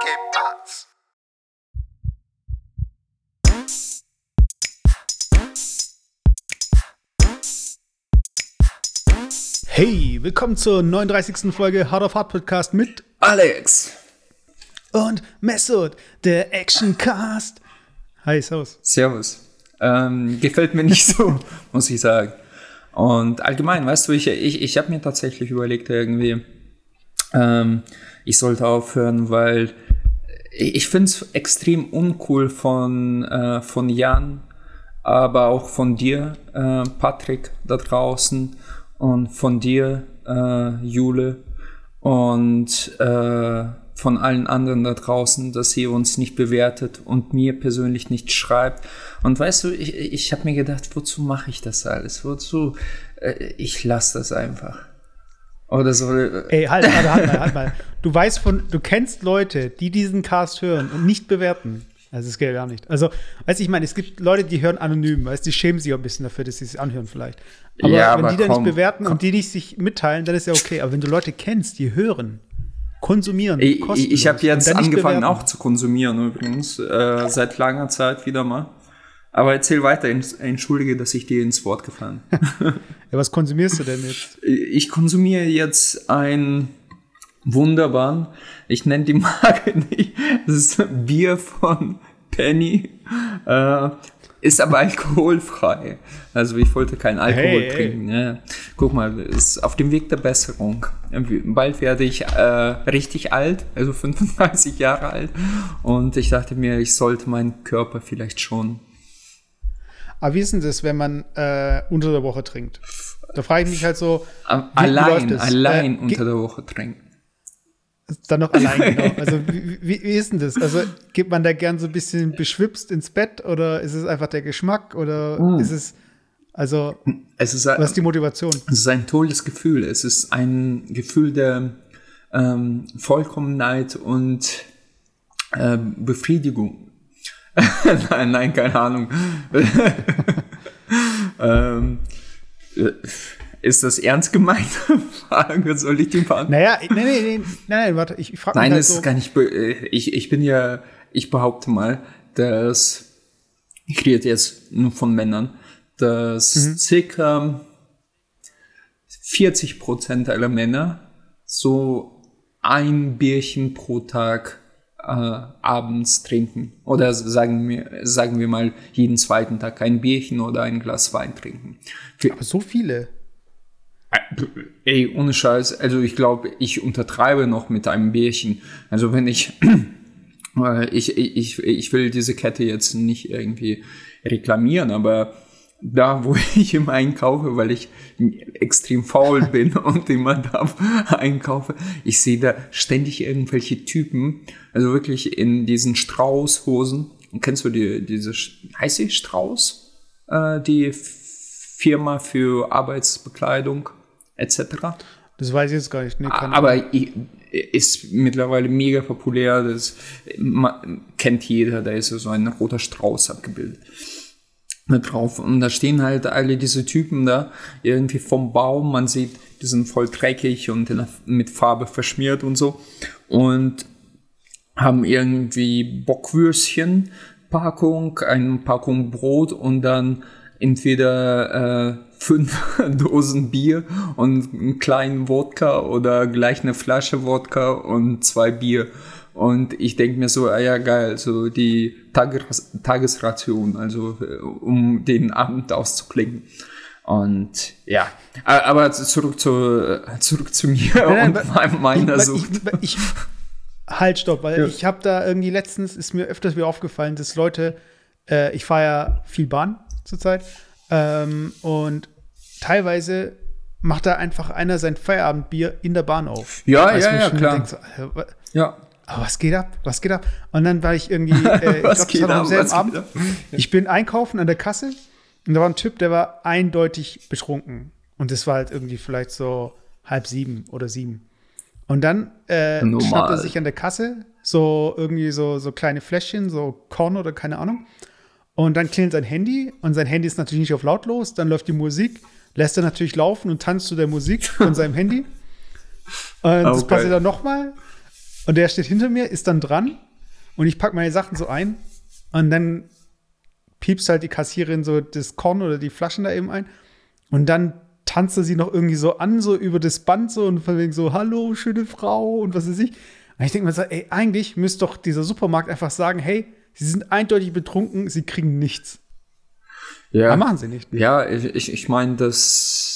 qué más. Hey, willkommen zur 39. Folge Hard of Hard Podcast mit Alex. und Messot, der Actioncast. Hi, servus. Servus. Ähm, gefällt mir nicht so, muss ich sagen. Und allgemein, weißt du, ich, ich, ich habe mir tatsächlich überlegt, irgendwie, ähm, ich sollte aufhören, weil ich finde es extrem uncool von, äh, von Jan, aber auch von dir, äh, Patrick, da draußen und von dir, äh, Jule und äh, von allen anderen da draußen, dass ihr uns nicht bewertet und mir persönlich nicht schreibt. Und weißt du, ich, ich habe mir gedacht, wozu mache ich das alles? Wozu? Äh, ich lasse das einfach. Oder so. äh, Ey, halt, halt, halt mal, halt mal. Du weißt von, du kennst Leute, die diesen Cast hören und nicht bewerten. Also, das geht ja gar nicht. Also, weißt du, ich meine, es gibt Leute, die hören anonym, weißt du, die schämen sich auch ein bisschen dafür, dass sie es anhören vielleicht. Aber Ja, wenn aber die dann komm, nicht bewerten komm. und die nicht sich mitteilen, dann ist ja okay. Aber wenn du Leute kennst, die hören, konsumieren, Ich, ich, habe jetzt angefangen bewerten. auch zu konsumieren übrigens, äh, seit langer Zeit wieder mal. Aber erzähl weiter, Ents- entschuldige, dass ich dir ins Wort gefallen. Ja, was konsumierst du denn jetzt? ich konsumiere jetzt ein wunderbaren, ich nenne die Marke nicht, das ist Bier von Penny, äh, ist aber alkoholfrei. Also ich wollte keinen Alkohol Hey, hey. trinken. Ja. Guck mal, ist auf dem Weg der Besserung. Bald werde ich äh, richtig alt, also 35 Jahre alt. Und ich dachte mir, ich sollte meinen Körper vielleicht schon Aber wie ist denn das, wenn man äh, unter der Woche trinkt? Da frage ich mich halt so, läuft allein, allein Äh, unter der Woche trinken. dann noch allein, genau. Also wie, wie, wie ist denn das? Also geht man da gern so ein bisschen beschwipst ins Bett oder ist es einfach der Geschmack oder Uh. ist es, also Es ist, ein- was ist die Motivation? es ist ein tolles Gefühl. Es ist ein Gefühl der ähm, Vollkommenheit und äh, Befriedigung. nein, nein, keine Ahnung. ähm, äh, ist das ernst gemeinte Frage? Soll ich die beantworten? Naja, nee, nee, nee, nein, nein, warte, ich, frage mich Nein, halt so, ist gar nicht. Ich, ich bin ja, ich behaupte mal, dass ich rede jetzt nur von Männern, dass Mhm. circa 40 Prozent aller Männer so ein Bierchen pro Tag abends trinken. Oder sagen wir, sagen wir mal jeden zweiten Tag ein Bierchen oder ein Glas Wein trinken. Für, aber so viele. Ey, ohne Scheiß, also ich glaube, ich untertreibe noch mit einem Bärchen. Also wenn ich, äh, ich, ich, ich will diese Kette jetzt nicht irgendwie reklamieren, aber da, wo ich immer einkaufe, weil ich extrem faul bin und immer da einkaufe, ich sehe da ständig irgendwelche Typen, also wirklich in diesen Straußhosen. Und kennst du die, diese, heißt sie Strauß? Äh, die Firma für Arbeitsbekleidung etc. Das weiß ich jetzt gar nicht. Nee. Aber i- ist mittlerweile mega populär. Das ma- kennt jeder. Da ist so ein roter Strauß abgebildet drauf. Und da stehen halt alle diese Typen da irgendwie vom Baum. Man sieht, die sind voll dreckig und mit Farbe verschmiert und so. Und haben irgendwie Bockwürstchen, Packung, eine Packung Brot und dann entweder äh, fünf Dosen Bier und einen kleinen Wodka oder gleich eine Flasche Wodka und zwei Bier. Und ich denke mir so, ah ja geil, so die Tages Tagesration, also äh, um den Abend auszuklingen. Und ja, aber zurück zu, zurück zu mir Nein, und nein, mein- meiner Sucht. ich, ich, halt, stopp, weil Ja. ich habe da irgendwie letztens, ist mir öfters wieder aufgefallen, dass Leute, äh, ich fahre ja viel Bahn zurzeit ähm, und teilweise macht da einfach einer sein Feierabendbier in der Bahn auf. Ja, ja, ja, klar. denk so, Alter, wa- Ja, aber was geht ab? Was geht ab? Und dann war ich irgendwie, äh, ich Was glaub, war am ab? selben Abend. ab? Ich bin einkaufen an der Kasse und da war ein Typ, der war eindeutig betrunken. Und das war halt irgendwie vielleicht so halb sieben oder sieben. Und dann äh, Normal. schnappt er sich an der Kasse so irgendwie so, so kleine Fläschchen, so Korn oder keine Ahnung. Und dann klingelt sein Handy und sein Handy ist natürlich nicht auf lautlos. Dann läuft die Musik, lässt er natürlich laufen und tanzt zu der Musik von seinem Handy. Und das Okay. passiert dann nochmal. Und der steht hinter mir, ist dann dran und ich packe meine Sachen so ein und dann piepst halt die Kassiererin so das Korn oder die Flaschen da eben ein und dann tanzt er sie noch irgendwie so an, so über das Band so und von wegen so, hallo, schöne Frau und was weiß ich. Und ich denke mir so, ey, eigentlich müsste doch dieser Supermarkt einfach sagen, hey, sie sind eindeutig betrunken, sie kriegen nichts. Ja. Aber machen sie nicht. Ja, ich, ich meine, das.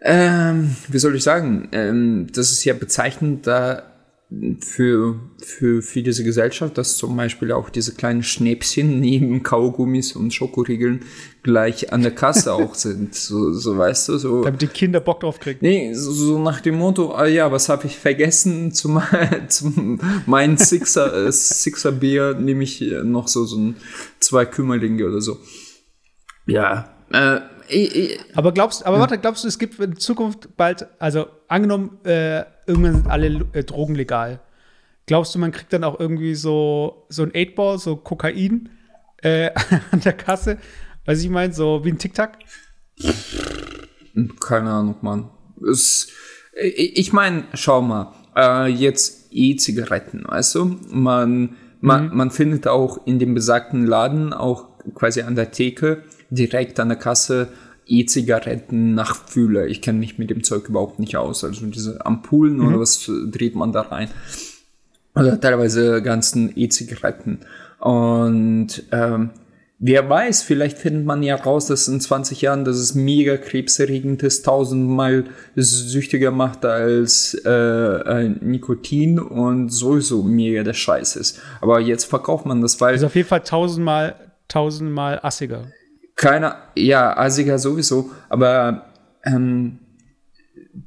Ähm, wie soll ich sagen? Ähm, das ist ja bezeichnend da für, für, für diese Gesellschaft, dass zum Beispiel auch diese kleinen Schnäpschen neben Kaugummis und Schokoriegeln gleich an der Kasse auch sind. So, so weißt du, so. Damit die Kinder Bock drauf kriegen. Nee, so, so nach dem Motto, ah ja, was habe ich vergessen? Zum, zum mein Sixer, äh, Sixer Bier nehme ich noch so, so ein, zwei Kümmerlinge oder so. Ja, äh, Aber glaubst, aber warte, glaubst du, es gibt in Zukunft bald, also angenommen, äh, irgendwann sind alle äh, Drogen legal. Glaubst du, man kriegt dann auch irgendwie so, so ein 8-Ball, so Kokain äh, an der Kasse? Weiß ich meine, so wie ein Tic-Tac? Keine Ahnung, Mann. Es, ich meine, schau mal, äh, jetzt E-Zigaretten, weißt du? Man, man, man findet auch in dem besagten Laden, auch quasi an der Theke, direkt an der Kasse, E-Zigaretten Nachfühler. Ich kenne mich mit dem Zeug überhaupt nicht aus. Also diese Ampullen oder was dreht man da rein? Oder teilweise ganzen E-Zigaretten. Und ähm, wer weiß, vielleicht findet man ja raus, dass in 20 Jahren das ist mega krebserregend ist, tausendmal süchtiger macht als äh, äh, Nikotin und sowieso mega der Scheiß ist. Aber jetzt verkauft man das, weil Also auf jeden Fall tausendmal, tausendmal assiger. Keiner, ja, Asiger sowieso, aber ähm,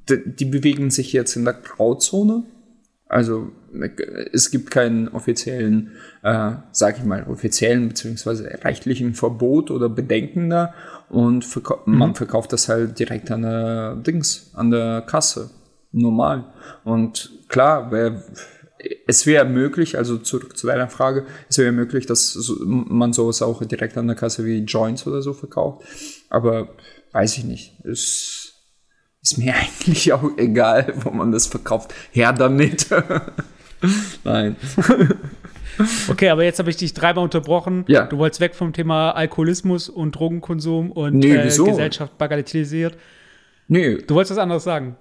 d- die bewegen sich jetzt in der Grauzone. Also es gibt keinen offiziellen, äh, sag ich mal, offiziellen beziehungsweise rechtlichen Verbot oder Bedenken da und verkau man verkauft das halt direkt an der Dings, an der Kasse. Normal. Und klar, wär, es wäre möglich, also zurück zu deiner Frage, es wäre möglich, dass man sowas auch direkt an der Kasse wie Joints oder so verkauft. Aber weiß ich nicht. Es ist mir eigentlich auch egal, wo man das verkauft. Her damit. Nein. Okay, aber jetzt habe ich dich dreimal unterbrochen. Ja. Du wolltest weg vom Thema Alkoholismus und Drogenkonsum und Nee, äh? Gesellschaft bagatellisiert. Nee, Du wolltest was anderes sagen.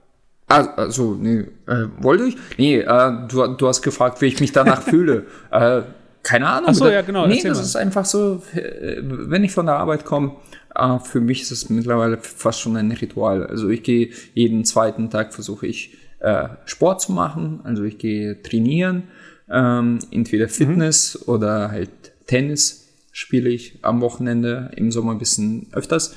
Also, nee, äh, wollte ich? Nee, äh, du, du hast gefragt, wie ich mich danach fühle. Äh, keine Ahnung. Ach so, ja, genau, Nee, das mal. ist einfach so, äh, wenn ich von der Arbeit komme, äh, für mich ist es mittlerweile fast schon ein Ritual. Also ich gehe jeden zweiten Tag, versuche ich äh, Sport zu machen. Also ich gehe trainieren, ähm, Mhm. entweder Fitness oder halt Tennis spiele ich am Wochenende, im Sommer ein bisschen öfters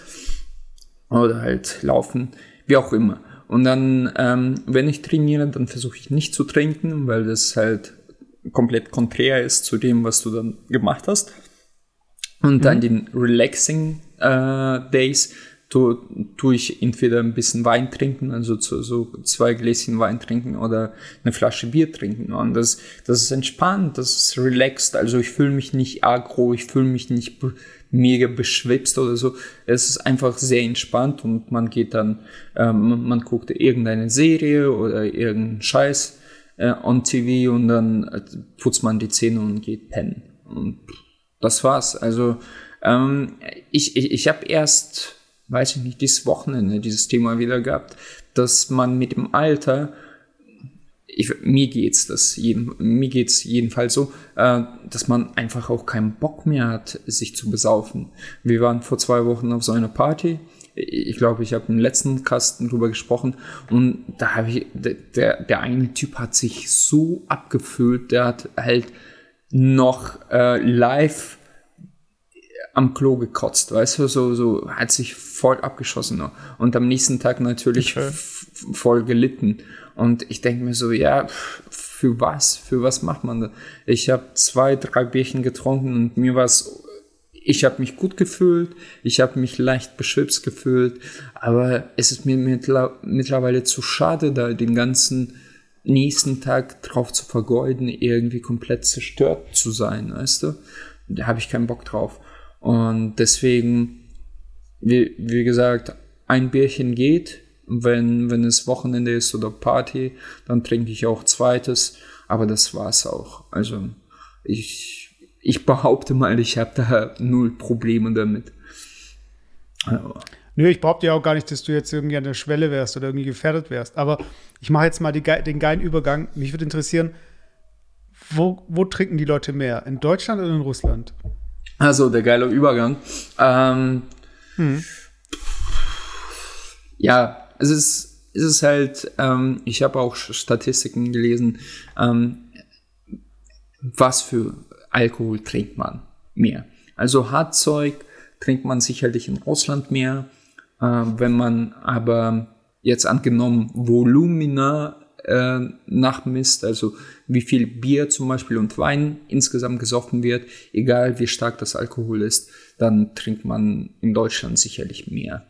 oder halt laufen, wie auch immer. Und dann, ähm, wenn ich trainiere, dann versuche ich nicht zu trinken, weil das halt komplett konträr ist zu dem, was du dann gemacht hast. Und an den relaxing äh, Days tu, tue ich entweder ein bisschen Wein trinken, also zu, so zwei Gläschen Wein trinken oder eine Flasche Bier trinken. Und das, das ist entspannt, das ist relaxed. Also ich fühle mich nicht aggro, ich fühle mich nicht mega beschwipst oder so. Es ist einfach sehr entspannt und man geht dann, ähm, man- guckt irgendeine Serie oder irgendeinen Scheiß äh, on TV und dann äh, putzt man die Zähne und geht pennen. Und das war's. Also ähm, ich, ich, ich habe erst, weiß ich nicht, dieses Wochenende dieses Thema wieder gehabt, dass man mit dem Alter, ich, mir geht's das jeden, mir geht's jedenfalls so, äh, dass man einfach auch keinen Bock mehr hat, sich zu besaufen. Wir waren vor zwei Wochen auf so einer Party. Ich glaube, ich habe im letzten Kasten drüber gesprochen und da habe ich, der, der eine Typ hat sich so abgefüllt, der hat halt noch äh, live am Klo gekotzt, weißt du, so, so hat sich voll abgeschossen noch. und am nächsten Tag natürlich Okay. voll gelitten. Und ich denke mir so, ja, für was? Für was macht man das? Ich habe zwei, drei Bierchen getrunken und mir war es, ich habe mich gut gefühlt, ich habe mich leicht beschwipst gefühlt, aber es ist mir mittler, mittlerweile zu schade, da den ganzen nächsten Tag drauf zu vergeuden, irgendwie komplett zerstört zu sein, weißt du? Da habe ich keinen Bock drauf. Und deswegen, wie, wie gesagt, ein Bierchen geht, Wenn, wenn es Wochenende ist oder Party, dann trinke ich auch zweites. Aber das war's auch. Also ich, ich behaupte mal, ich habe da null Probleme damit. Aber. Nö, ich behaupte ja auch gar nicht, dass du jetzt irgendwie an der Schwelle wärst oder irgendwie gefährdet wärst. Aber ich mache jetzt mal die, den geilen Übergang. Mich würde interessieren, wo, wo trinken die Leute mehr? In Deutschland oder in Russland? Also, der geile Übergang. Ähm, hm. Ja, es ist, es ist halt, ähm, ich habe auch Statistiken gelesen, ähm, was für Alkohol trinkt man mehr. Also Hartzeug trinkt man sicherlich in Russland mehr. Äh, wenn man aber jetzt angenommen Volumina äh, nachmisst, also wie viel Bier zum Beispiel und Wein insgesamt gesoffen wird, egal wie stark das Alkohol ist, dann trinkt man in Deutschland sicherlich mehr.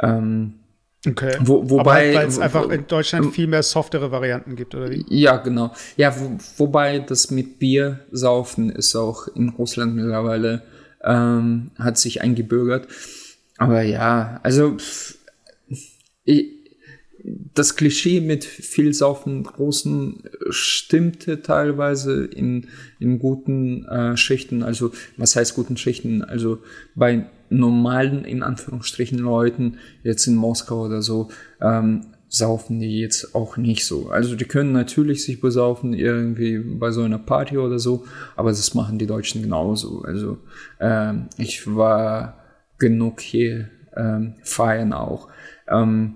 Ähm, okay. Wo, wobei, weil es einfach in Deutschland viel mehr softere Varianten gibt, oder wie? Ja, genau. Ja, wo, wobei das mit Bier saufen ist auch in Russland mittlerweile ähm, hat sich eingebürgert. Aber ja, also ich, das Klischee mit viel Saufen Großen stimmte teilweise in, in guten äh, Schichten. Also, was heißt guten Schichten? Also bei normalen, in Anführungsstrichen, Leuten, jetzt in Moskau oder so, ähm, saufen die jetzt auch nicht so. Also die können natürlich sich besaufen irgendwie bei so einer Party oder so, aber das machen die Deutschen genauso. Also ähm, ich war genug hier ähm, feiern auch. Ähm,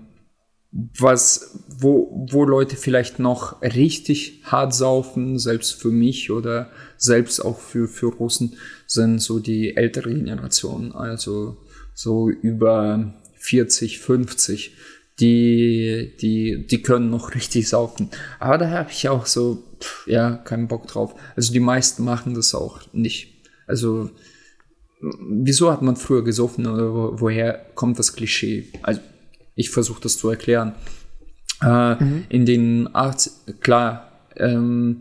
was, wo, wo Leute vielleicht noch richtig hart saufen, selbst für mich oder selbst auch für, für Russen, sind so die ältere Generation, also so über 40, 50, die, die, die können noch richtig saufen. Aber da habe ich auch so, pff, ja, keinen Bock drauf. Also die meisten machen das auch nicht. Also, wieso hat man früher gesoffen oder wo, woher kommt das Klischee? Also, ich versuche das zu erklären. Äh, mhm. In den 80, klar, ähm,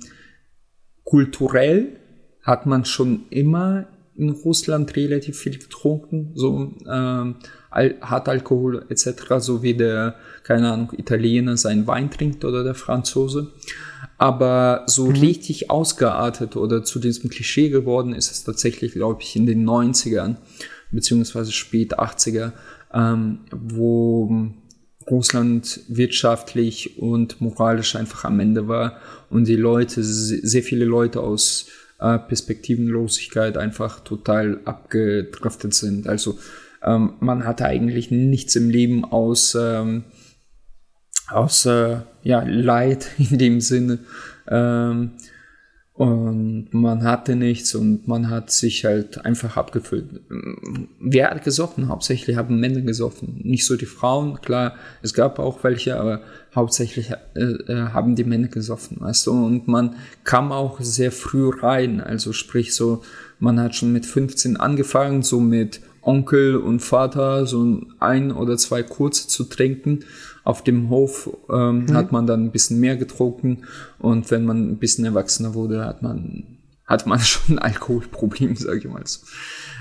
kulturell hat man schon immer in Russland relativ viel getrunken, so ähm, Al Hartalkohol etc., so wie der, keine Ahnung, Italiener seinen Wein trinkt oder der Franzose. Aber so mhm. richtig ausgeartet oder zu diesem Klischee geworden ist es tatsächlich, glaube ich, in den 90ern, beziehungsweise spät 80er, ähm, wo Russland wirtschaftlich und moralisch einfach am Ende war und die Leute, sehr viele Leute aus äh, Perspektivenlosigkeit einfach total abgedriftet sind. Also ähm, man hatte eigentlich nichts im Leben aus, ähm, aus äh, ja, Leid in dem Sinne. Ähm, und man hatte nichts und man hat sich halt einfach abgefüllt. Wer hat gesoffen? Hauptsächlich haben Männer gesoffen. Nicht so die Frauen, klar, es gab auch welche, aber hauptsächlich äh, äh, haben die Männer gesoffen, weißt du? Und man kam auch sehr früh rein. Also sprich so, man hat schon mit 15 angefangen, so mit Onkel und Vater so ein oder zwei kurze zu trinken auf dem Hof ähm, mhm. hat man dann ein bisschen mehr getrunken und wenn man ein bisschen erwachsener wurde, hat man, hat man schon ein Alkoholproblem, sage ich mal so.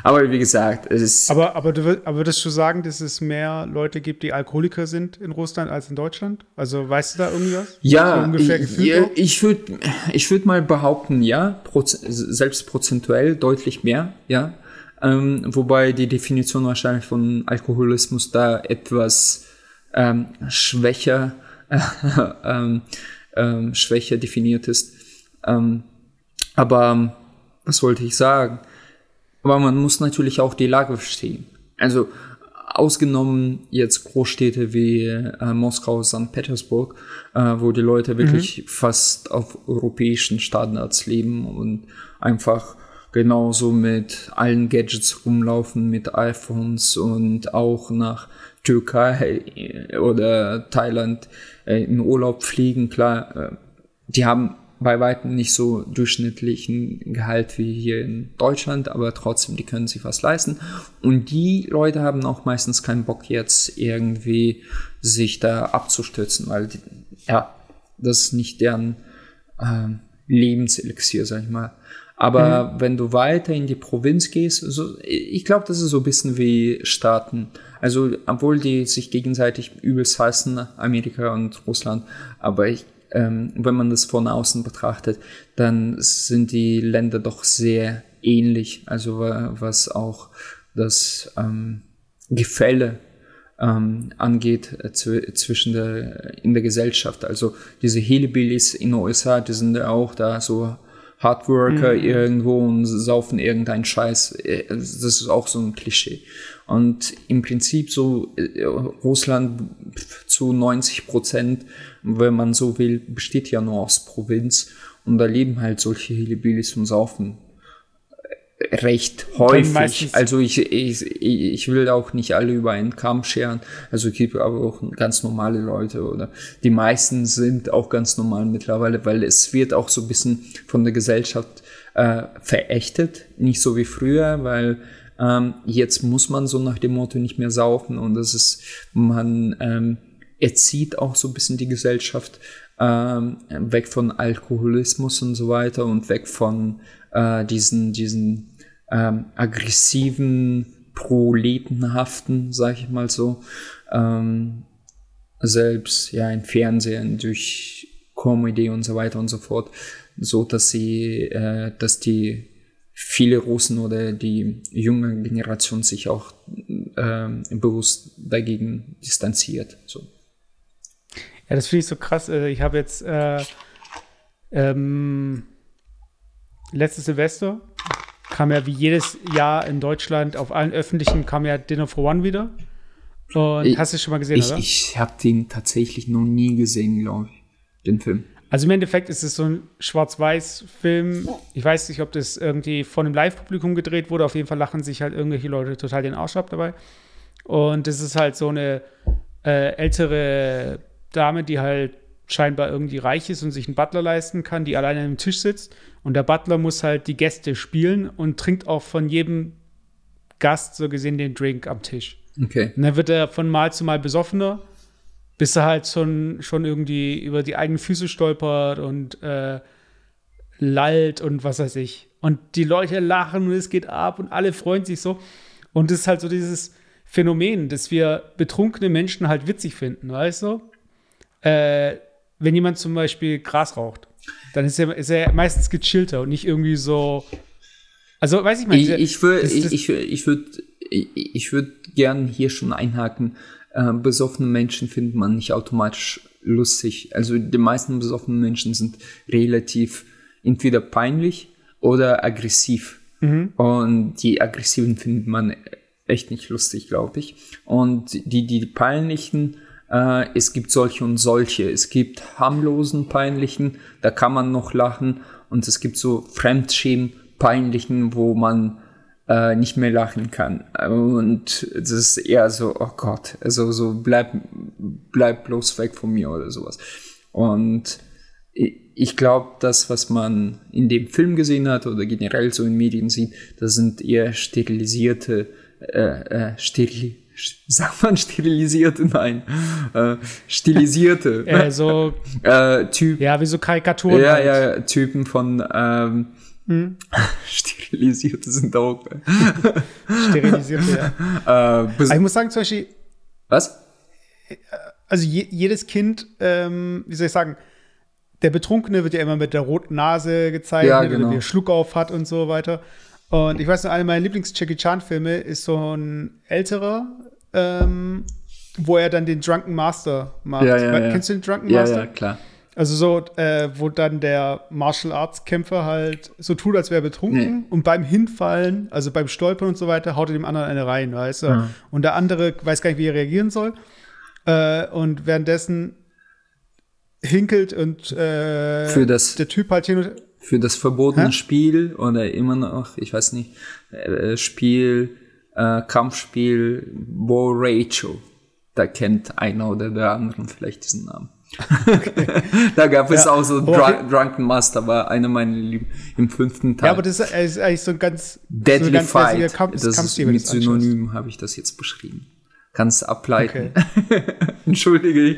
Aber wie gesagt, es ist. Aber, aber, du, aber würdest du sagen, dass es mehr Leute gibt, die Alkoholiker sind in Russland als in Deutschland? Also weißt du da irgendwas? Ja, so ich, ja, ich würde ich würd mal behaupten, ja, proz selbst prozentuell deutlich mehr, ja. Ähm, wobei die Definition wahrscheinlich von Alkoholismus da etwas ähm, schwächer, äh, ähm, ähm, schwächer definiert ist. Ähm, aber was wollte ich sagen? Aber man muss natürlich auch die Lage verstehen. Also ausgenommen jetzt Großstädte wie äh, Moskau, St. Petersburg, äh, wo die Leute wirklich mhm. fast auf europäischen Standards leben und einfach genauso mit allen Gadgets rumlaufen, mit iPhones und auch nach Türkei äh, oder Thailand äh, in Urlaub fliegen, klar, äh, die haben bei weitem nicht so durchschnittlichen Gehalt wie hier in Deutschland, aber trotzdem, die können sich was leisten. Und die Leute haben auch meistens keinen Bock jetzt irgendwie sich da abzustürzen, weil die, ja, das ist nicht deren äh, Lebenselixier, sag ich mal. Aber mhm. wenn du weiter in die Provinz gehst, so, ich glaube, das ist so ein bisschen wie Staaten. Also, obwohl die sich gegenseitig übelst hassen, Amerika und Russland, aber ich, ähm, wenn man das von außen betrachtet, dann sind die Länder doch sehr ähnlich. Also, was auch das ähm, Gefälle ähm, angeht äh, zwischen der, in der Gesellschaft. Also diese Hillbillies in den USA, die sind ja auch da so Hardworker mhm. irgendwo und saufen irgendeinen Scheiß. Äh, das ist auch so ein Klischee. Und im Prinzip so äh, Russland zu 90 Prozent, wenn man so will, besteht ja nur aus Provinz. Und da leben halt solche Hillbillies und saufen recht häufig. Also ich, ich, ich will auch nicht alle über einen Kamm scheren. Also es gibt aber auch ganz normale Leute oder die meisten sind auch ganz normal mittlerweile, weil es wird auch so ein bisschen von der Gesellschaft äh, verächtet. Nicht so wie früher, weil ähm, jetzt muss man so nach dem Motto nicht mehr saufen und das ist, man ähm, erzieht auch so ein bisschen die Gesellschaft ähm, weg von Alkoholismus und so weiter und weg von äh, diesen, diesen ähm, aggressiven, proletenhaften, sag ich mal so, ähm, selbst ja in Fernsehen durch Comedy und so weiter und so fort, so dass sie, äh, dass die viele Russen oder die junge Generation sich auch äh, bewusst dagegen distanziert. So. Ja, das finde ich so krass. Also ich habe jetzt äh, ähm, letztes Silvester kam ja wie jedes Jahr in Deutschland auf allen öffentlichen kam ja Dinner for One wieder. Und ich, hast du schon mal gesehen, ich, oder? Ich habe den tatsächlich noch nie gesehen, glaube ich, den Film. Also im Endeffekt ist es so ein Schwarz-Weiß-Film. Ich weiß nicht, ob das irgendwie von einem Live-Publikum gedreht wurde. Auf jeden Fall lachen sich halt irgendwelche Leute total den Arsch ab dabei. Und das ist halt so eine äh, ältere Dame, die halt scheinbar irgendwie reich ist und sich einen Butler leisten kann, die alleine am Tisch sitzt. Und der Butler muss halt die Gäste spielen und trinkt auch von jedem Gast so gesehen den Drink am Tisch. Okay. Und dann wird er von Mal zu Mal besoffener, bis er halt schon, schon irgendwie über die eigenen Füße stolpert und äh, lallt und was weiß ich. Und die Leute lachen und es geht ab und alle freuen sich so. Und es ist halt so dieses Phänomen, dass wir betrunkene Menschen halt witzig finden, weißt du? Äh, wenn jemand zum Beispiel Gras raucht, dann ist er, ist er meistens gechillter und nicht irgendwie so. Also, weiß ich mal. Ich, ich würde ich, ich, ich würd, ich, ich würd gern hier schon einhaken. Äh, besoffene Menschen findet man nicht automatisch lustig. Also, die meisten besoffenen Menschen sind relativ entweder peinlich oder aggressiv. Mhm. Und die Aggressiven findet man echt nicht lustig, glaube ich. Und die, die peinlichen äh, es gibt solche und solche. Es gibt harmlosen, peinlichen, da kann man noch lachen. Und es gibt so Fremdschämen, peinlichen, wo man äh, nicht mehr lachen kann. Und das ist eher so, oh Gott, also so bleib, bleib bloß weg von mir oder sowas. Und ich glaube, das, was man in dem Film gesehen hat oder generell so in Medien sieht, das sind eher sterilisierte, äh, äh, steril, sagt man sterilisierte? Nein. Äh, stilisierte. äh, so, äh, typ, ja, wie so Karikaturen. Ja, halt. ja, Typen von ähm, hm? Sterilisierte sind auch. Sterilisierte, ja. Äh, ich muss sagen, zum Beispiel. Was? Also je, jedes Kind, ähm, wie soll ich sagen, der Betrunkene wird ja immer mit der roten Nase gezeichnet ja, genau. oder wie er Schluck auf hat und so weiter. Und ich weiß noch, einer meiner Lieblings-Jackie Chan-Filme ist so ein älterer, ähm, wo er dann den Drunken Master macht. Ja, ja, ja. Kennst du den Drunken Master? Ja, klar. Also so, äh, wo dann der Martial Arts Kämpfer halt so tut, als wäre er betrunken nee. und beim Hinfallen, also beim Stolpern und so weiter, haut er dem anderen eine rein, weißt du? Ja. Und der andere weiß gar nicht, wie er reagieren soll. Äh, und währenddessen hinkelt und äh, Für das der Typ halt hin und für das verbotene Hä? Spiel oder immer noch, ich weiß nicht, äh, Spiel, äh, Kampfspiel Bo Rachel. Da kennt einer oder der andere vielleicht diesen Namen. Okay. da gab es ja. auch so Drunk, Drunken Master, war einer meiner Lieben im fünften Teil. Ja, aber das ist eigentlich so ein ganz Deadly so ganz Fight. Kampf, das ist mit Synonym habe ich das jetzt beschrieben. Kannst ableiten. Okay. Entschuldige,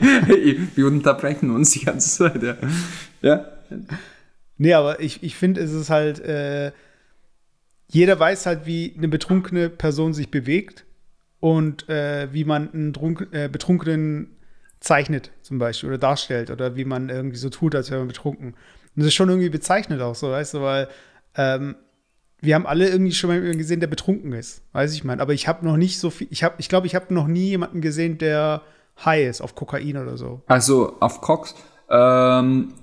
wir unterbrechen uns die ganze Zeit. Ja. ja? Nee, aber ich, ich finde, es ist halt, äh, jeder weiß halt, wie eine betrunkene Person sich bewegt und äh, wie man einen Trunk, äh, Betrunkenen zeichnet, zum Beispiel, oder darstellt, oder wie man irgendwie so tut, als wäre man betrunken. Und das ist schon irgendwie bezeichnet auch so, weißt du, weil ähm, wir haben alle irgendwie schon mal jemanden gesehen, der betrunken ist, weiß ich mein. Aber ich habe noch nicht so viel, ich habe, ich glaube, ich habe noch nie jemanden gesehen, der high ist auf Kokain oder so. Also auf Cox, ähm,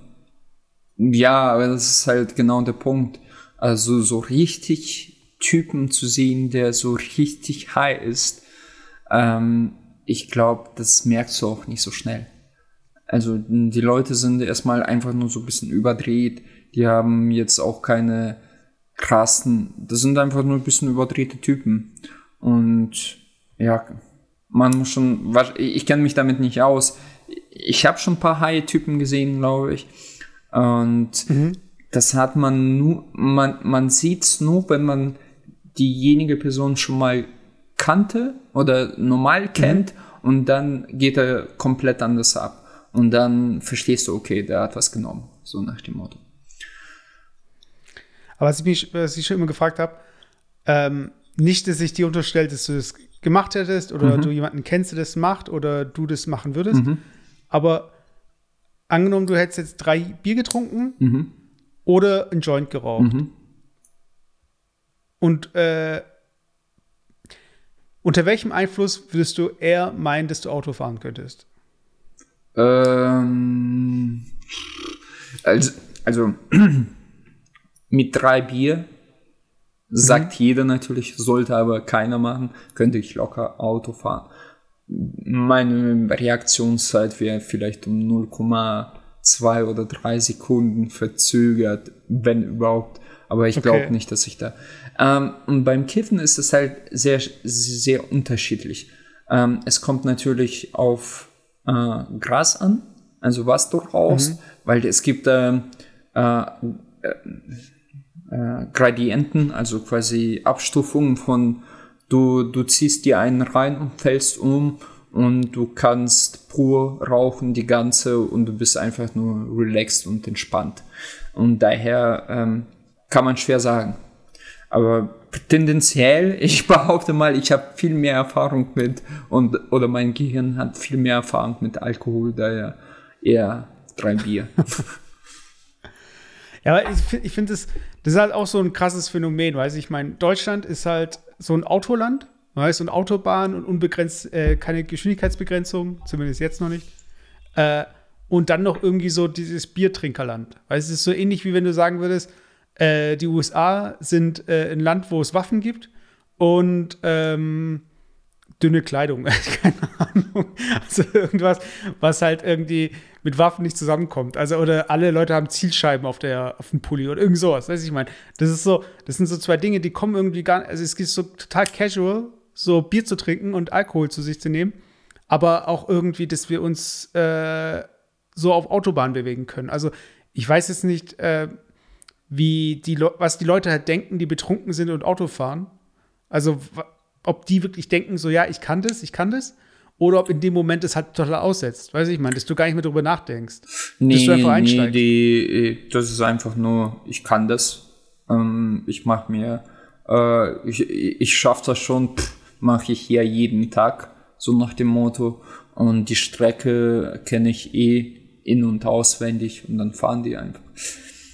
ja, aber das ist halt genau der Punkt. Also so richtig Typen zu sehen, der so richtig high ist, ähm, ich glaube, das merkst du auch nicht so schnell. Also die Leute sind erstmal einfach nur so ein bisschen überdreht. Die haben jetzt auch keine krassen, das sind einfach nur ein bisschen überdrehte Typen. Und ja, man muss schon, ich kenne mich damit nicht aus. Ich habe schon ein paar High-Typen gesehen, glaube ich. Und mhm. das hat man nur, man, man sieht es nur, wenn man diejenige Person schon mal kannte oder normal mhm. kennt mhm. und dann geht er komplett anders ab. Und dann verstehst du, okay, der hat was genommen. So nach dem Motto. Aber was ich mich was ich schon immer gefragt habe, ähm, nicht, dass ich dir unterstellt, dass du das gemacht hättest oder mhm. du jemanden kennst, der das macht oder du das machen würdest. Mhm. Aber angenommen, du hättest jetzt drei Bier getrunken mhm. oder ein Joint geraucht. Mhm. Und äh, unter welchem Einfluss würdest du eher meinen, dass du Auto fahren könntest? Ähm, also, also mit drei Bier sagt mhm. jeder natürlich, sollte aber keiner machen, könnte ich locker Auto fahren. Meine Reaktionszeit wäre vielleicht um 0,2 oder 3 Sekunden verzögert, wenn überhaupt. Aber ich glaube okay. nicht, dass ich da. Ähm, und beim Kiffen ist es halt sehr, sehr unterschiedlich. Ähm, es kommt natürlich auf äh, Gras an, also was du rauchst, mhm. weil es gibt äh, äh, äh, Gradienten, also quasi Abstufungen von du, du ziehst dir einen rein und fällst um und du kannst pur rauchen die ganze und du bist einfach nur relaxed und entspannt. Und daher ähm, kann man schwer sagen. Aber tendenziell, ich behaupte mal, ich habe viel mehr Erfahrung mit und oder mein Gehirn hat viel mehr Erfahrung mit Alkohol, daher eher drei Bier. ja, aber ich, ich finde das, das ist halt auch so ein krasses Phänomen, weißt ich meine, Deutschland ist halt so ein Autoland, weißt du, und Autobahn und unbegrenzt, äh, keine Geschwindigkeitsbegrenzung, zumindest jetzt noch nicht. Äh, und dann noch irgendwie so dieses Biertrinkerland. Weil es ist so ähnlich wie wenn du sagen würdest, äh, die USA sind äh, ein Land, wo es Waffen gibt und ähm, dünne Kleidung. Keine Ahnung. Also irgendwas, was halt irgendwie mit Waffen nicht zusammenkommt. Also, oder alle Leute haben Zielscheiben auf, der, auf dem Pulli oder irgend sowas. Weißt du, ich meine, das ist so, das sind so zwei Dinge, die kommen irgendwie gar nicht, also es geht so total casual, so Bier zu trinken und Alkohol zu sich zu nehmen, aber auch irgendwie, dass wir uns äh, so auf Autobahn bewegen können. Also, ich weiß jetzt nicht, äh, wie die was die Leute halt denken, die betrunken sind und Auto fahren. Also ob die wirklich denken, so ja, ich kann das, ich kann das, oder ob in dem Moment es halt total aussetzt. Weiß ich, meine, dass du gar nicht mehr darüber nachdenkst. Nee. Nee, die, das ist einfach nur, ich kann das. Ähm, ich mache mir, äh, ich, ich schaffe das schon, mache ich ja jeden Tag, so nach dem Motto. Und die Strecke kenne ich eh in- und auswendig und dann fahren die einfach.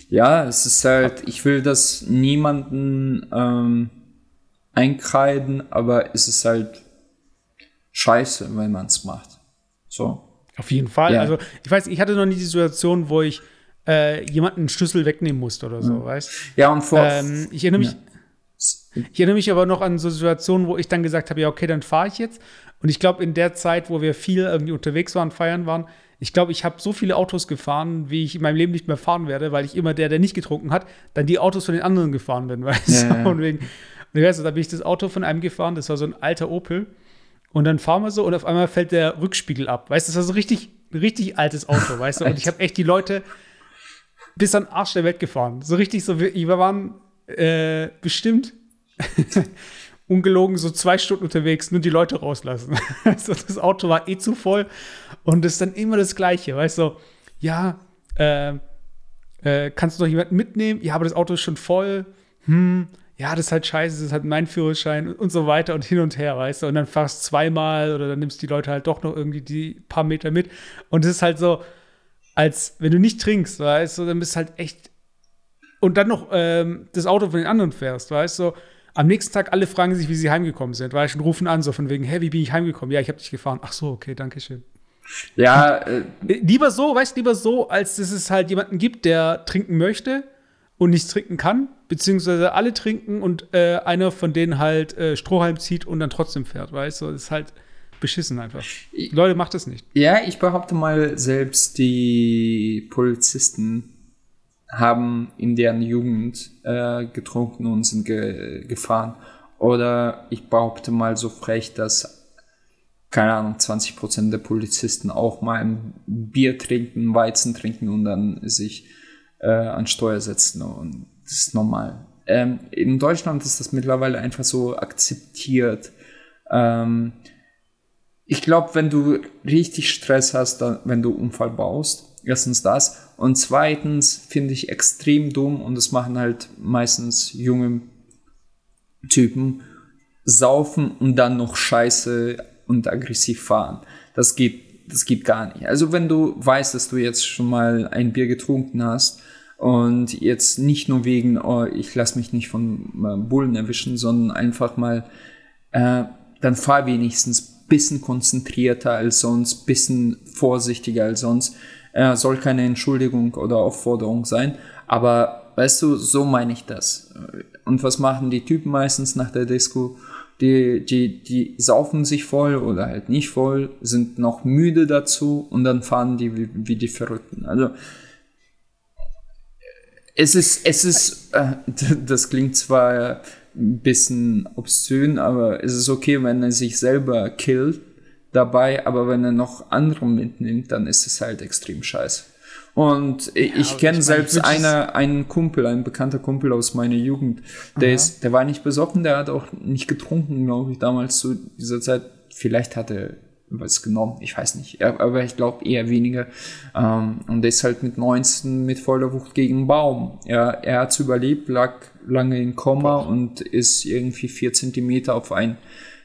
Ja, es ist halt, ich will das niemanden ähm, einkreiden, aber es ist halt scheiße, wenn man es macht. So. Auf jeden Fall. Ja. Also, ich weiß, ich hatte noch nie die Situation, wo ich äh, jemanden einen Schlüssel wegnehmen musste oder so, mhm. weißt Ja, und vor. Ähm, ich erinnere mich. Ja. Ich erinnere mich aber noch an so Situationen, wo ich dann gesagt habe, ja, okay, dann fahre ich jetzt. Und ich glaube, in der Zeit, wo wir viel irgendwie unterwegs waren, feiern waren, ich glaube, ich habe so viele Autos gefahren, wie ich in meinem Leben nicht mehr fahren werde, weil ich immer der, der nicht getrunken hat, dann die Autos von den anderen gefahren bin, weißt du? Ja, ja. Und wegen, und weißt du, da bin ich das Auto von einem gefahren, das war so ein alter Opel. Und dann fahren wir so und auf einmal fällt der Rückspiegel ab. Weißt du, das war so richtig, richtig altes Auto, weißt du? Und ich habe echt die Leute bis an den Arsch der Welt gefahren. So richtig so, wir waren äh, bestimmt ungelogen so zwei Stunden unterwegs, nur die Leute rauslassen. also das Auto war eh zu voll und es ist dann immer das Gleiche, weißt du? ja, äh, Äh, kannst du noch jemanden mitnehmen? Ja, aber das Auto ist schon voll. Hm, ja, das ist halt scheiße, das ist halt mein Führerschein und so weiter und hin und her, weißt du? Und dann fahrst zweimal oder dann nimmst die Leute halt doch noch irgendwie die paar Meter mit. Und es ist halt so, als wenn du nicht trinkst, weißt du, dann bist du halt echt. Und dann noch ähm, das Auto von den anderen fährst, weißt du? Am nächsten Tag alle fragen sich, wie sie heimgekommen sind, du, und rufen an, so von wegen, hey, wie bin ich heimgekommen? Ja, ich habe dich gefahren. Ach so, okay, danke schön. Ja, äh, Lieber so, weißt du, lieber so, als dass es halt jemanden gibt, der trinken möchte und nicht trinken kann, beziehungsweise alle trinken und äh, einer von denen halt äh, Strohhalm zieht und dann trotzdem fährt, weißt du? Das ist halt beschissen einfach. Leute, macht das nicht. Ja, ich behaupte mal, selbst die Polizisten haben in deren Jugend äh, getrunken und sind ge gefahren. Oder ich behaupte mal so frech, dass, keine Ahnung, 20% der Polizisten auch mal ein Bier trinken, Weizen trinken und dann sich äh, an Steuer setzen. Und das ist normal. Ähm, in Deutschland ist das mittlerweile einfach so akzeptiert. Ähm, ich glaube, wenn du richtig Stress hast, dann, wenn du Unfall baust, erstens das. Und zweitens finde ich extrem dumm und das machen halt meistens junge Typen, saufen und dann noch scheiße und aggressiv fahren. Das geht, das geht gar nicht. Also wenn du weißt, dass du jetzt schon mal ein Bier getrunken hast und jetzt nicht nur wegen, oh, ich lass mich nicht von äh, Bullen erwischen, sondern einfach mal, äh, dann fahr wenigstens bisschen konzentrierter als sonst, bisschen vorsichtiger als sonst. Äh, soll keine Entschuldigung oder Aufforderung sein, aber weißt du, so meine ich das. Und was machen die Typen meistens nach der Disco? Die, die, die saufen sich voll oder halt nicht voll, sind noch müde dazu und dann fahren die wie, wie die Verrückten. Also es ist, es ist, äh, das klingt zwar ein bisschen obszön, aber es ist okay, wenn er sich selber killt dabei, aber wenn er noch andere mitnimmt, dann ist es halt extrem scheiße. Und ich Ja, kenne ich mein, selbst ich es- einer, einen Kumpel, ein bekannter Kumpel aus meiner Jugend, der Aha. ist, der war nicht besoffen, der hat auch nicht getrunken, glaube ich, damals zu dieser Zeit. Vielleicht hat er was genommen, ich weiß nicht, aber ich glaube eher weniger. Ähm, und der ist halt mit 19 mit voller Wucht gegen einen Baum. Er, er hat's überlebt, lag lange in Koma und ist irgendwie vier Zentimeter auf ein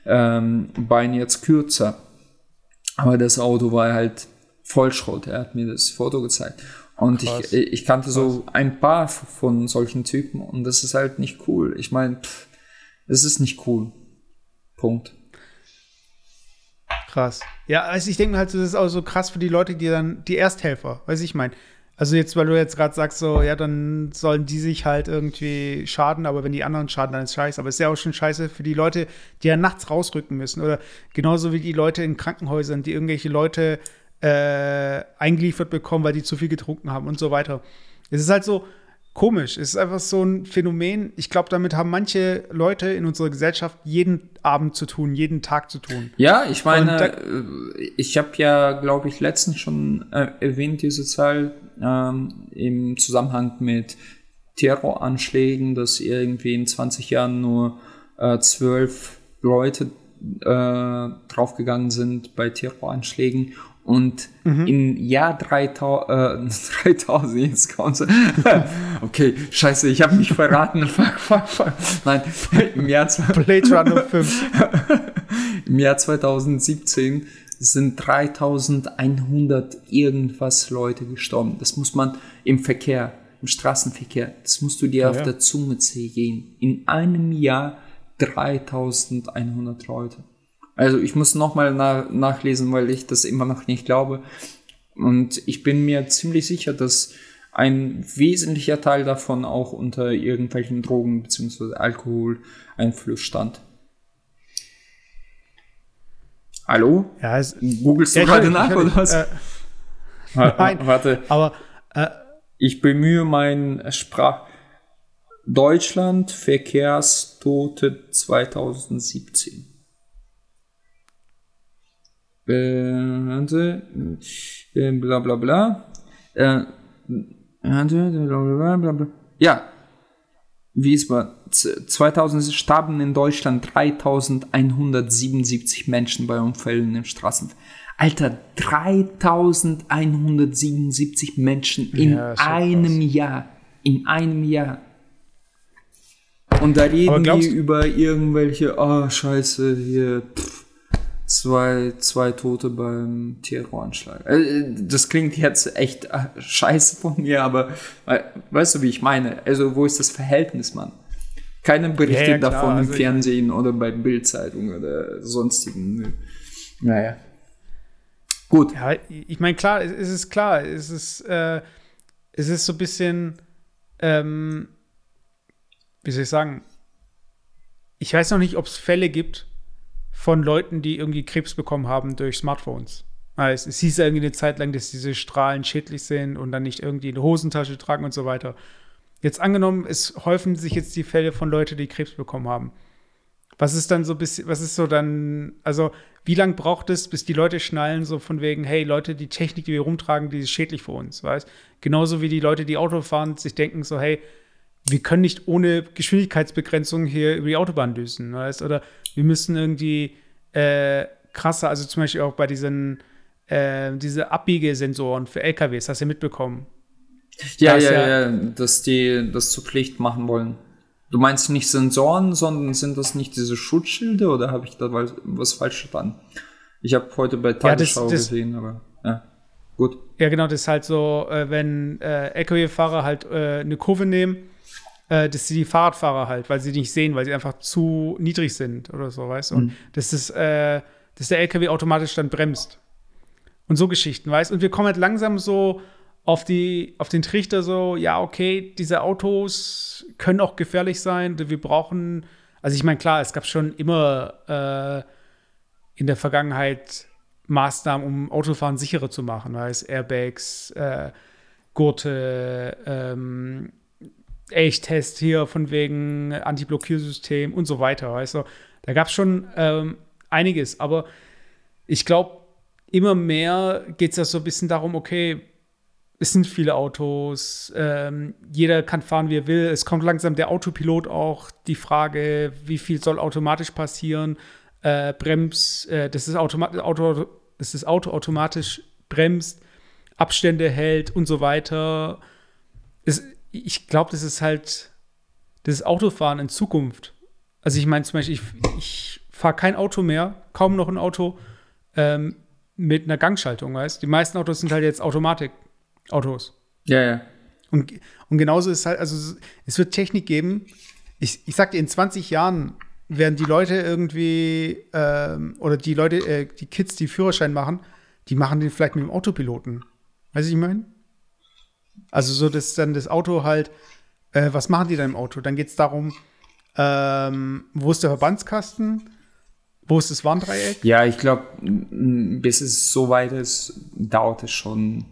ähm, Bein jetzt kürzer. Aber das Auto war halt Vollschrott. Er hat mir das Foto gezeigt. Und Krass. ich, ich kannte so ein paar von solchen Typen und das ist halt nicht cool. Ich meine, es ist nicht cool. Punkt. Krass. Ja, also ich denke halt, das ist auch so krass für die Leute, die dann, die Ersthelfer, weiß ich mein. Also jetzt, weil du jetzt gerade sagst, so, ja, dann sollen die sich halt irgendwie schaden, aber wenn die anderen schaden, dann ist scheiße. Aber es ist ja auch schon scheiße für die Leute, die ja nachts rausrücken müssen. Oder genauso wie die Leute in Krankenhäusern, die irgendwelche Leute äh, eingeliefert bekommen, weil die zu viel getrunken haben und so weiter. Es ist halt so komisch. Es ist einfach so ein Phänomen. Ich glaube, damit haben manche Leute in unserer Gesellschaft jeden Abend zu tun, jeden Tag zu tun. Ja, ich meine, da- äh, ich habe ja, glaube ich, letztens schon äh, erwähnt, diese Zahl ähm, im Zusammenhang mit Terroranschlägen, dass irgendwie in 20 Jahren nur äh, zwölf Leute äh, draufgegangen sind bei Terroranschlägen und im Jahr 3000, äh, 3000 jetzt kommt okay, scheiße, ich habe mich verraten, fuck, fuck, fuck. Nein, im Jahr Blade Runner 5. im Jahr 2017 sind 3100 irgendwas Leute gestorben. Das muss man im Verkehr, im Straßenverkehr, das musst du dir auf ja. der Zunge zählen. In einem Jahr 3100 Leute. Also ich muss nochmal na nachlesen, weil ich das immer noch nicht glaube. Und ich bin mir ziemlich sicher, dass ein wesentlicher Teil davon auch unter irgendwelchen Drogen bzw. Alkoholeinfluss stand. Hallo? Ja, es, Googlest du Ja, gerade nach oder was? Äh, nein. Warte, aber äh, ich bemühe mein Sprach. Deutschland Verkehrstote 2017. Äh, äh, bla bla bla. Äh, bla bla bla. Ja, wie war. Z- 2000 starben in Deutschland 3177 Menschen bei Unfällen im Straßen. Alter, 3177 Menschen in Ja, ist einem Jahr. In einem Jahr. Und da reden die über irgendwelche, oh, scheiße, hier, pff, zwei, zwei Tote beim Terroranschlag. Äh, Das klingt jetzt echt äh, scheiße von mir, aber äh, weißt du, wie ich meine? Also, wo ist das Verhältnis, Mann? Keiner berichtet Ja, ja, davon im also ich- Fernsehen oder bei Bildzeitung oder sonstigen. Naja. Gut. Ja, ich meine, klar, es es ist klar, es ist, äh, es ist so ein bisschen, ähm, wie soll ich sagen, ich weiß noch nicht, ob es Fälle gibt von Leuten, die irgendwie Krebs bekommen haben durch Smartphones. Weil Es, hieß irgendwie eine Zeit lang, dass diese Strahlen schädlich sind und dann nicht irgendwie eine Hosentasche tragen und so weiter. Jetzt angenommen, es häufen sich jetzt die Fälle von Leuten, die Krebs bekommen haben. Was ist dann so bisschen, was ist so dann, also wie lange braucht es, bis die Leute schnallen, so von wegen, hey Leute, die Technik, die wir rumtragen, die ist schädlich für uns, weißt? Genauso wie die Leute, die Auto fahren, sich denken so, hey, wir können nicht ohne Geschwindigkeitsbegrenzung hier über die Autobahn düsen, weißt? Oder wir müssen irgendwie äh, krasser, also zum Beispiel auch bei diesen, äh, diese Abbiegesensoren für LKWs, hast du ja mitbekommen. Ja, ja, ja- ja, dass die das zur Pflicht machen wollen. Du meinst nicht Sensoren, sondern sind das nicht diese Schutzschilde oder habe ich da was, falsch verstanden? Ich habe heute bei das- Tagesschau das- gesehen, aber ja, gut. Ja, genau, das ist halt so, äh, wenn äh, LKW-Fahrer halt äh, eine Kurve nehmen, äh, dass sie die Fahrradfahrer halt, weil sie nicht sehen, weil sie einfach zu niedrig sind oder so, weißt du? Und dass, das, äh, dass der LKW automatisch dann bremst. Und so Geschichten, weißt du? Und wir kommen halt langsam so auf, die, auf den Trichter so, ja, okay, diese Autos können auch gefährlich sein. Wir brauchen, also ich meine, klar, es gab schon immer äh, in der Vergangenheit Maßnahmen, um Autofahren sicherer zu machen, weißt Airbags, äh, Gurte, ähm, Elchtest hier von wegen Anti-Blockiersystem und so weiter, weißt du. Da gab es schon ähm, einiges, aber ich glaube, immer mehr geht es ja so ein bisschen darum, okay, es sind viele Autos, ähm, jeder kann fahren, wie er will. Es kommt langsam der Autopilot auch, die Frage, wie viel soll automatisch passieren, äh, Brems, äh, dass das Auto, Auto, dass das Auto automatisch bremst, Abstände hält und so weiter. Es, ich glaube, das ist halt das Autofahren in Zukunft. Also ich meine zum Beispiel, ich, ich fahre kein Auto mehr, kaum noch ein Auto ähm, mit einer Gangschaltung, weißt Die meisten Autos sind halt jetzt Automatik-Autos. Ja, ja. Und, und genauso ist halt, also es wird Technik geben. Ich, ich sag dir, in 20 Jahren werden die Leute irgendwie, ähm, oder die Leute, äh, die Kids, die Führerschein machen, die machen den vielleicht mit dem Autopiloten. Weißt du, ich meine? Also so, dass dann das Auto halt, äh, was machen die dann im Auto? Dann geht es darum, ähm, wo ist der Verbandskasten? Wo ist das Warndreieck? Ja, ich glaube, bis es so weit ist, dauert es schon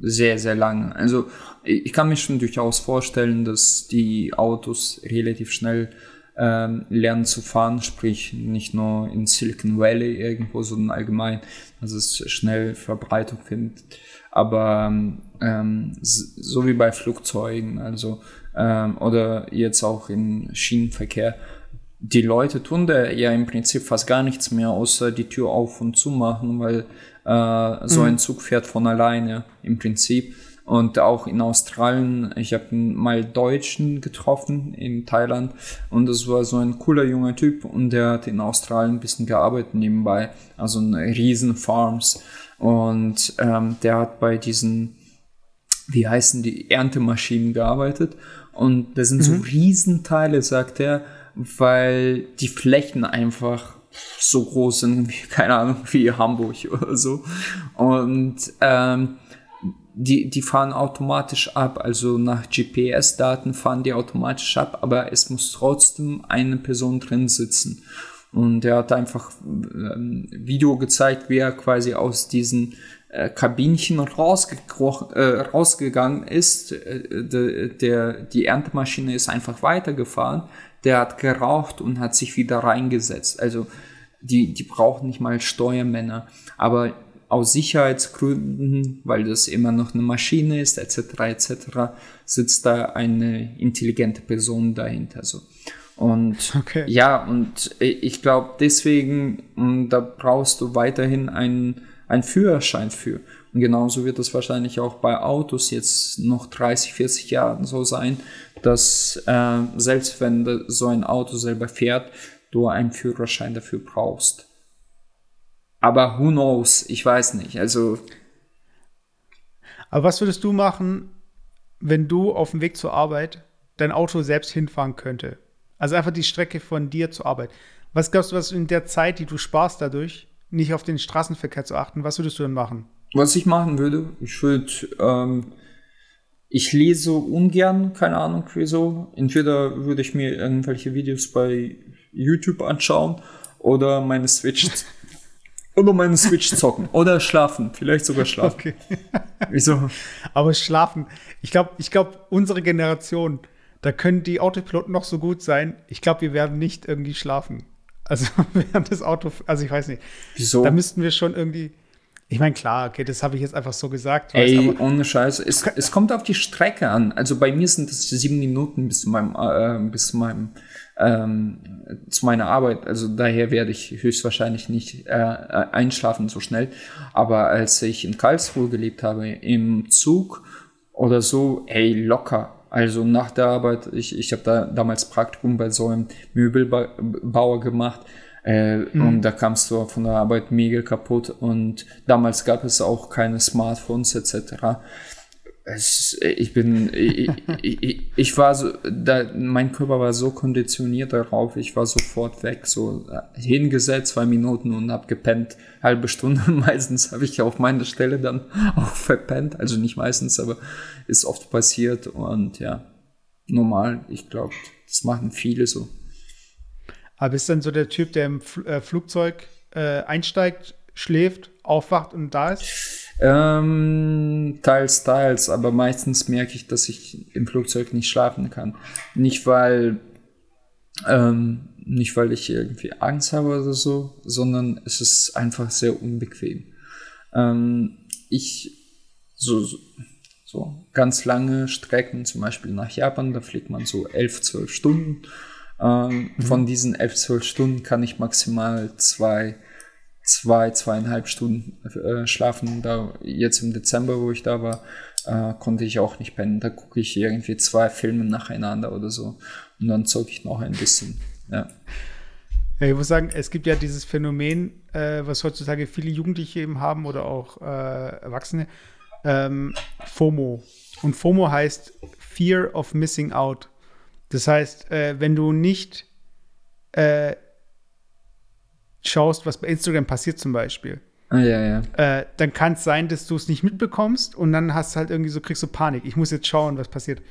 sehr, sehr lange. Also ich kann mir schon durchaus vorstellen, dass die Autos relativ schnell ähm, lernen zu fahren, sprich nicht nur in Silicon Valley irgendwo, sondern allgemein, dass es schnell Verbreitung findet. Aber ähm, so wie bei Flugzeugen, also ähm, oder jetzt auch im Schienenverkehr, die Leute tun da ja im Prinzip fast gar nichts mehr, außer die Tür auf und zu machen, weil äh, so ein Zug fährt von alleine im Prinzip. Und auch in Australien, ich habe mal Deutschen getroffen in Thailand und das war so ein cooler junger Typ und der hat in Australien ein bisschen gearbeitet nebenbei, also in riesen Farms. Und ähm, der hat bei diesen, wie heißen die, Erntemaschinen gearbeitet. Und das sind mhm. so Riesenteile, sagt er, weil die Flächen einfach so groß sind, wie, keine Ahnung, wie Hamburg oder so. Und ähm, die, die fahren automatisch ab, also nach GPS-Daten fahren die automatisch ab, aber es muss trotzdem eine Person drin sitzen. Und er hat einfach ein Video gezeigt, wie er quasi aus diesen äh, Kabinchen äh, rausgegangen ist. Äh, de, der, die Erntemaschine ist einfach weitergefahren. Der hat geraucht und hat sich wieder reingesetzt. Also die, die brauchen nicht mal Steuermänner. Aber aus Sicherheitsgründen, weil das immer noch eine Maschine ist, etc., etc., sitzt da eine intelligente Person dahinter. So. Und okay. ja, und ich glaube deswegen, da brauchst du weiterhin einen, einen Führerschein für. Und genauso wird es wahrscheinlich auch bei Autos jetzt noch 30, 40 Jahren so sein, dass äh, selbst wenn so ein Auto selber fährt, du einen Führerschein dafür brauchst. Aber who knows? Ich weiß nicht. Also. Aber was würdest du machen, wenn du auf dem Weg zur Arbeit dein Auto selbst hinfahren könnte? Also einfach die Strecke von dir zur Arbeit. Was glaubst du, was in der Zeit, die du sparst dadurch, nicht auf den Straßenverkehr zu achten, was würdest du denn machen? Was ich machen würde, ich würde, ähm, ich lese ungern, keine Ahnung wieso. Entweder würde ich mir irgendwelche Videos bei YouTube anschauen oder meine Switch oder meine Switch zocken oder schlafen, vielleicht sogar schlafen. Okay. Wieso? Aber schlafen. Ich glaube, ich glaube, unsere Generation, da können die Autopiloten noch so gut sein. Ich glaube, wir werden nicht irgendwie schlafen. Also während des Auto, also ich weiß nicht. Wieso? Da müssten wir schon irgendwie. Ich meine, klar, okay, das habe ich jetzt einfach so gesagt. Ey, weißt, ohne Scheiß. Es, es kommt auf die Strecke an. Also bei mir sind es sieben Minuten bis zu meinem, äh, bis zu meinem ähm, zu meiner Arbeit. Also daher werde ich höchstwahrscheinlich nicht äh, einschlafen so schnell. Aber als ich in Karlsruhe gelebt habe, im Zug oder so, ey, locker. Also nach der Arbeit, ich, ich habe da damals Praktikum bei so einem Möbelbauer gemacht. Äh, mhm. Und da kamst du von der Arbeit mega kaputt. Und damals gab es auch keine Smartphones etc. Es, ich bin, ich, ich, ich, war so, da, mein Körper war so konditioniert darauf, ich war sofort weg, so äh, hingesetzt, zwei Minuten und hab gepennt, halbe Stunde. Meistens habe ich auf meiner Stelle dann auch verpennt, also nicht meistens, aber ist oft passiert und ja, normal, ich glaube, das machen viele so. Aber bist du dann so der Typ, der im äh, Flugzeug äh, einsteigt, schläft, aufwacht und da ist? Ähm, teils, teils, aber meistens merke ich, dass ich im Flugzeug nicht schlafen kann. Nicht weil, ähm, nicht weil ich irgendwie Angst habe oder so, sondern es ist einfach sehr unbequem. Ähm, ich, so, so ganz lange Strecken, zum Beispiel nach Japan, da fliegt man so elf, zwölf Stunden. Ähm, mhm. Von diesen elf, zwölf Stunden kann ich maximal zwei zwei, zweieinhalb Stunden äh, schlafen. Da jetzt im Dezember, wo ich da war, äh, konnte ich auch nicht pennen. Da gucke ich irgendwie zwei Filme nacheinander oder so. Und dann zocke ich noch ein bisschen. Ja. Ja, ich muss sagen, es gibt ja dieses Phänomen, äh, was heutzutage viele Jugendliche eben haben oder auch äh, Erwachsene, ähm, FOMO. Und FOMO heißt Fear of Missing Out. Das heißt, äh, wenn du nicht äh, schaust, was bei Instagram passiert zum Beispiel, ah, ja, ja. Äh, dann kann es sein, dass du es nicht mitbekommst und dann hast halt irgendwie so, kriegst du Panik. Ich muss jetzt schauen, was passiert.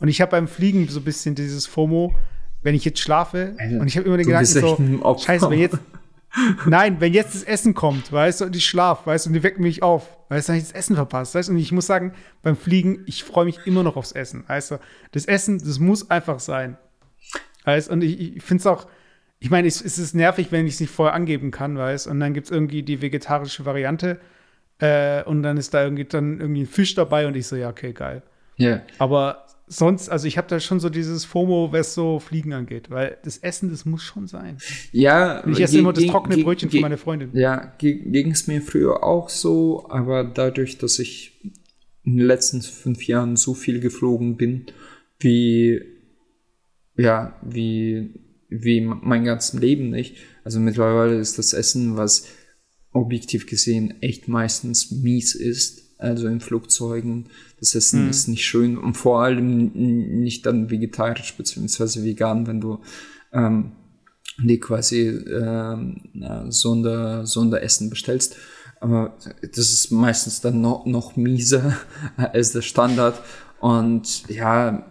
Und ich habe beim Fliegen so ein bisschen dieses FOMO, wenn ich jetzt schlafe Alter, und ich habe immer den Gedanken so, scheiße, wenn jetzt, nein, wenn jetzt das Essen kommt, weißt du, und ich schlaf, weißt du, und die wecken mich auf, weißt du, dann habe ich das Essen verpasst, weißt du, und ich muss sagen, beim Fliegen, ich freue mich immer noch aufs Essen, weißt du, das Essen, das muss einfach sein, weißt und ich, ich finde es auch, ich meine, es, es, ist nervig, wenn ich es nicht vorher angeben kann, weißt Und dann gibt es irgendwie die vegetarische Variante äh, und dann ist da irgendwie dann irgendwie ein Fisch dabei und ich so, ja, okay, geil. Ja. Yeah. Aber sonst, also ich habe da schon so dieses FOMO, was so Fliegen angeht, weil das Essen, das muss schon sein. Ja. ich esse immer das trockene Brötchen von meiner Freundin. Ja, ging es mir früher auch so, aber dadurch, dass ich in den letzten fünf Jahren so viel geflogen bin, wie ja, wie wie mein ganzes Leben nicht. Also mittlerweile ist das Essen, was objektiv gesehen echt meistens mies ist. Also in Flugzeugen, das Essen mhm. ist nicht schön und vor allem nicht dann vegetarisch bzw. vegan, wenn du ähm, die quasi ähm, Sonder, Sonderessen bestellst. Aber das ist meistens dann noch, noch mieser als der Standard. Und ja,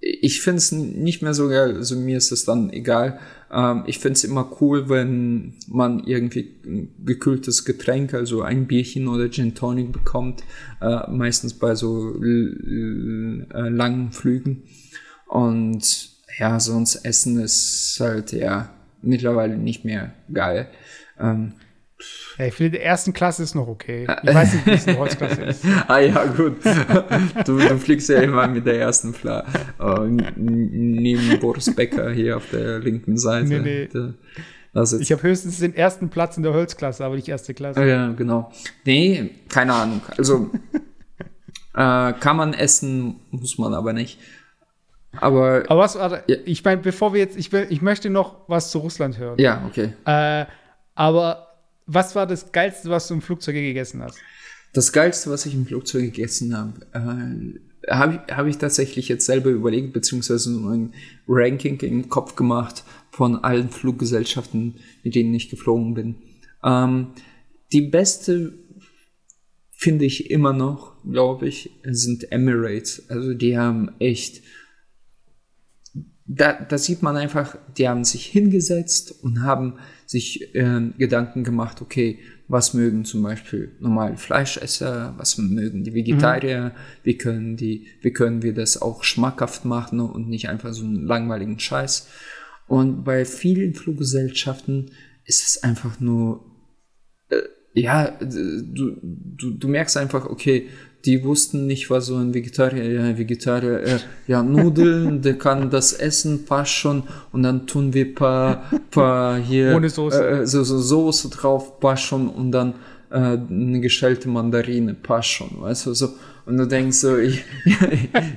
ich finde es nicht mehr so geil, also mir ist es dann egal. Ähm, ich finde es immer cool, wenn man irgendwie ein gekühltes Getränk, also ein Bierchen oder Gin Tonic bekommt, äh, meistens bei so äh, langen Flügen. Und ja, sonst Essen ist halt ja mittlerweile nicht mehr geil. Ähm, ja, ich finde, der ersten Klasse ist noch okay. Ich weiß nicht, wie es in der Holzklasse ist. ah ja, gut. Du, du fliegst ja immer mit der ersten Fla äh, neben Boris Becker hier auf der linken Seite. Nee, nee. Das Ich habe höchstens den ersten Platz in der Holzklasse, aber nicht erste Klasse. Ja, genau. Nee, keine Ahnung. Also äh, kann man essen, muss man aber nicht. Aber, Aber was, warte, Ja. ich meine, bevor wir jetzt, ich, will, ich möchte noch was zu Russland hören. ja, okay. Äh, aber was war das Geilste, was du im Flugzeug gegessen hast? Das Geilste, was ich im Flugzeug gegessen habe, äh, habe ich, hab ich tatsächlich jetzt selber überlegt, beziehungsweise ein Ranking im Kopf gemacht von allen Fluggesellschaften, mit denen ich geflogen bin. Ähm, die beste finde ich immer noch, glaube ich, sind Emirates. Also die haben echt, da, da sieht man einfach, die haben sich hingesetzt und haben sich äh, Gedanken gemacht, okay, was mögen zum Beispiel normal Fleischesser, was mögen die Vegetarier, wie können die, wie können wir das auch schmackhaft machen und nicht einfach so einen langweiligen Scheiß. Und bei vielen Fluggesellschaften ist es einfach nur ja, du, du, du merkst einfach, okay, die wussten nicht, was so ein Vegetarier, ja, Vegetarier, äh, ja, Nudeln, der kann das essen, passt schon, und dann tun wir paar, paar hier, Ohne Soße. Äh, so, so Soße drauf, passt schon, und dann äh, eine geschälte Mandarine, passt schon, weißt du, so, und du denkst so, ich,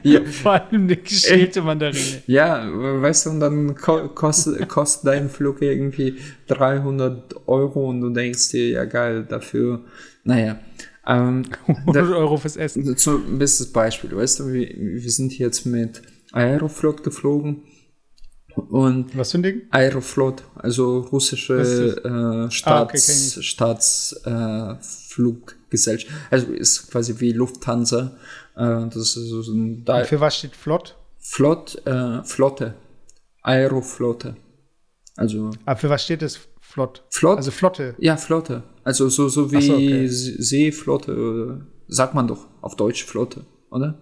ja, Vor allem eine geschälte Mandarine. ja, weißt du, und dann ko kostet, kostet dein Flug irgendwie 300 Euro und du denkst dir, ja geil, dafür, naja. Ähm, 100 Euro fürs Essen. so ein bestes Beispiel, weißt du, wir, wir sind jetzt mit Aeroflot geflogen und Was für ein Ding? Aeroflot, also russische äh, Staats, Ah, okay. Staatsfluggesellschaft. Äh, also ist quasi wie Lufthansa. Äh, das ist so ein Di Für was steht flott? Flott, äh, Flotte. Aeroflotte. Also Aber für was steht das flott? Flott? Also Flotte. ja, Flotte. Also so, so wie so, okay. See- Seeflotte, oder sagt man doch auf Deutsch Flotte, oder?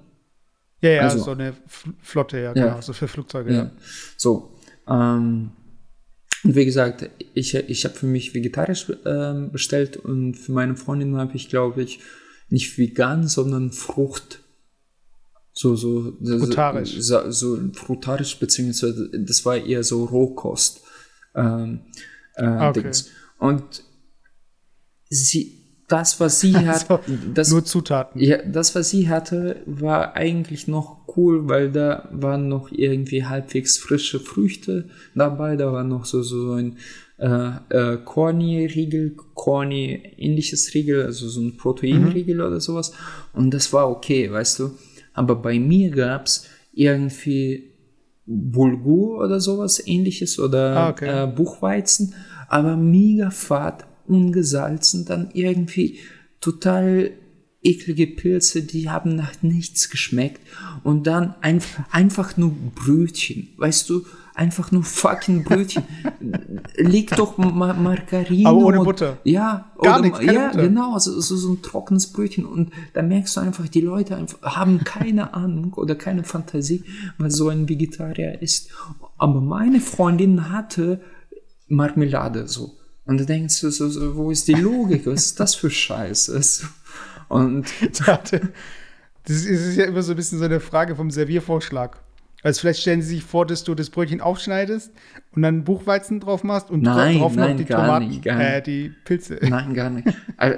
Ja, ja, Also- so eine Flotte, ja, Ja. genau. So für Flugzeuge. Ja. So. Ähm, und wie gesagt, ich, ich habe für mich vegetarisch ähm, bestellt und für meine Freundin habe ich, glaube ich, nicht vegan, sondern Frucht. So, so, so, Frutarisch. so, so frutarisch, beziehungsweise das war eher so Rohkost. Ähm, äh, Ah, okay. Dings. Und sie, das, was sie hat, Also, das, Nur Zutaten. ja, das, was sie hatte, war eigentlich noch cool, weil da waren noch irgendwie halbwegs frische Früchte dabei. Da war noch so, so ein äh, äh, Corny-Riegel, Corny ähnliches Riegel, also so ein Proteinriegel oder sowas. Und das war okay, weißt du. Aber bei mir gab's irgendwie Bulgur oder sowas ähnliches oder Ah, okay. äh, Buchweizen, aber mega fad, ungesalzen, dann irgendwie total eklige Pilze, die haben nach nichts geschmeckt und dann einfach, einfach nur Brötchen, weißt du, einfach nur fucking Brötchen. Leg doch Ma Margarine. Aber ohne und- Butter. Ja, Gar oder, nichts, keine ja, Butter. genau, so, so, so ein trockenes Brötchen und da merkst du einfach, die Leute einfach haben keine Ahnung oder keine Fantasie, was so ein Vegetarier ist. Aber meine Freundin hatte Marmelade so. Und da denkst du so, so, wo ist die Logik? Was ist das für Scheiße? Und. Das ist ja immer so ein bisschen so eine Frage vom Serviervorschlag. Also vielleicht stellen Sie sich vor, dass du das Brötchen aufschneidest und dann Buchweizen drauf machst und Nein, drauf nein, noch die gar Tomaten, nicht, gar äh, nicht. die Pilze. Nein, gar nicht. Aber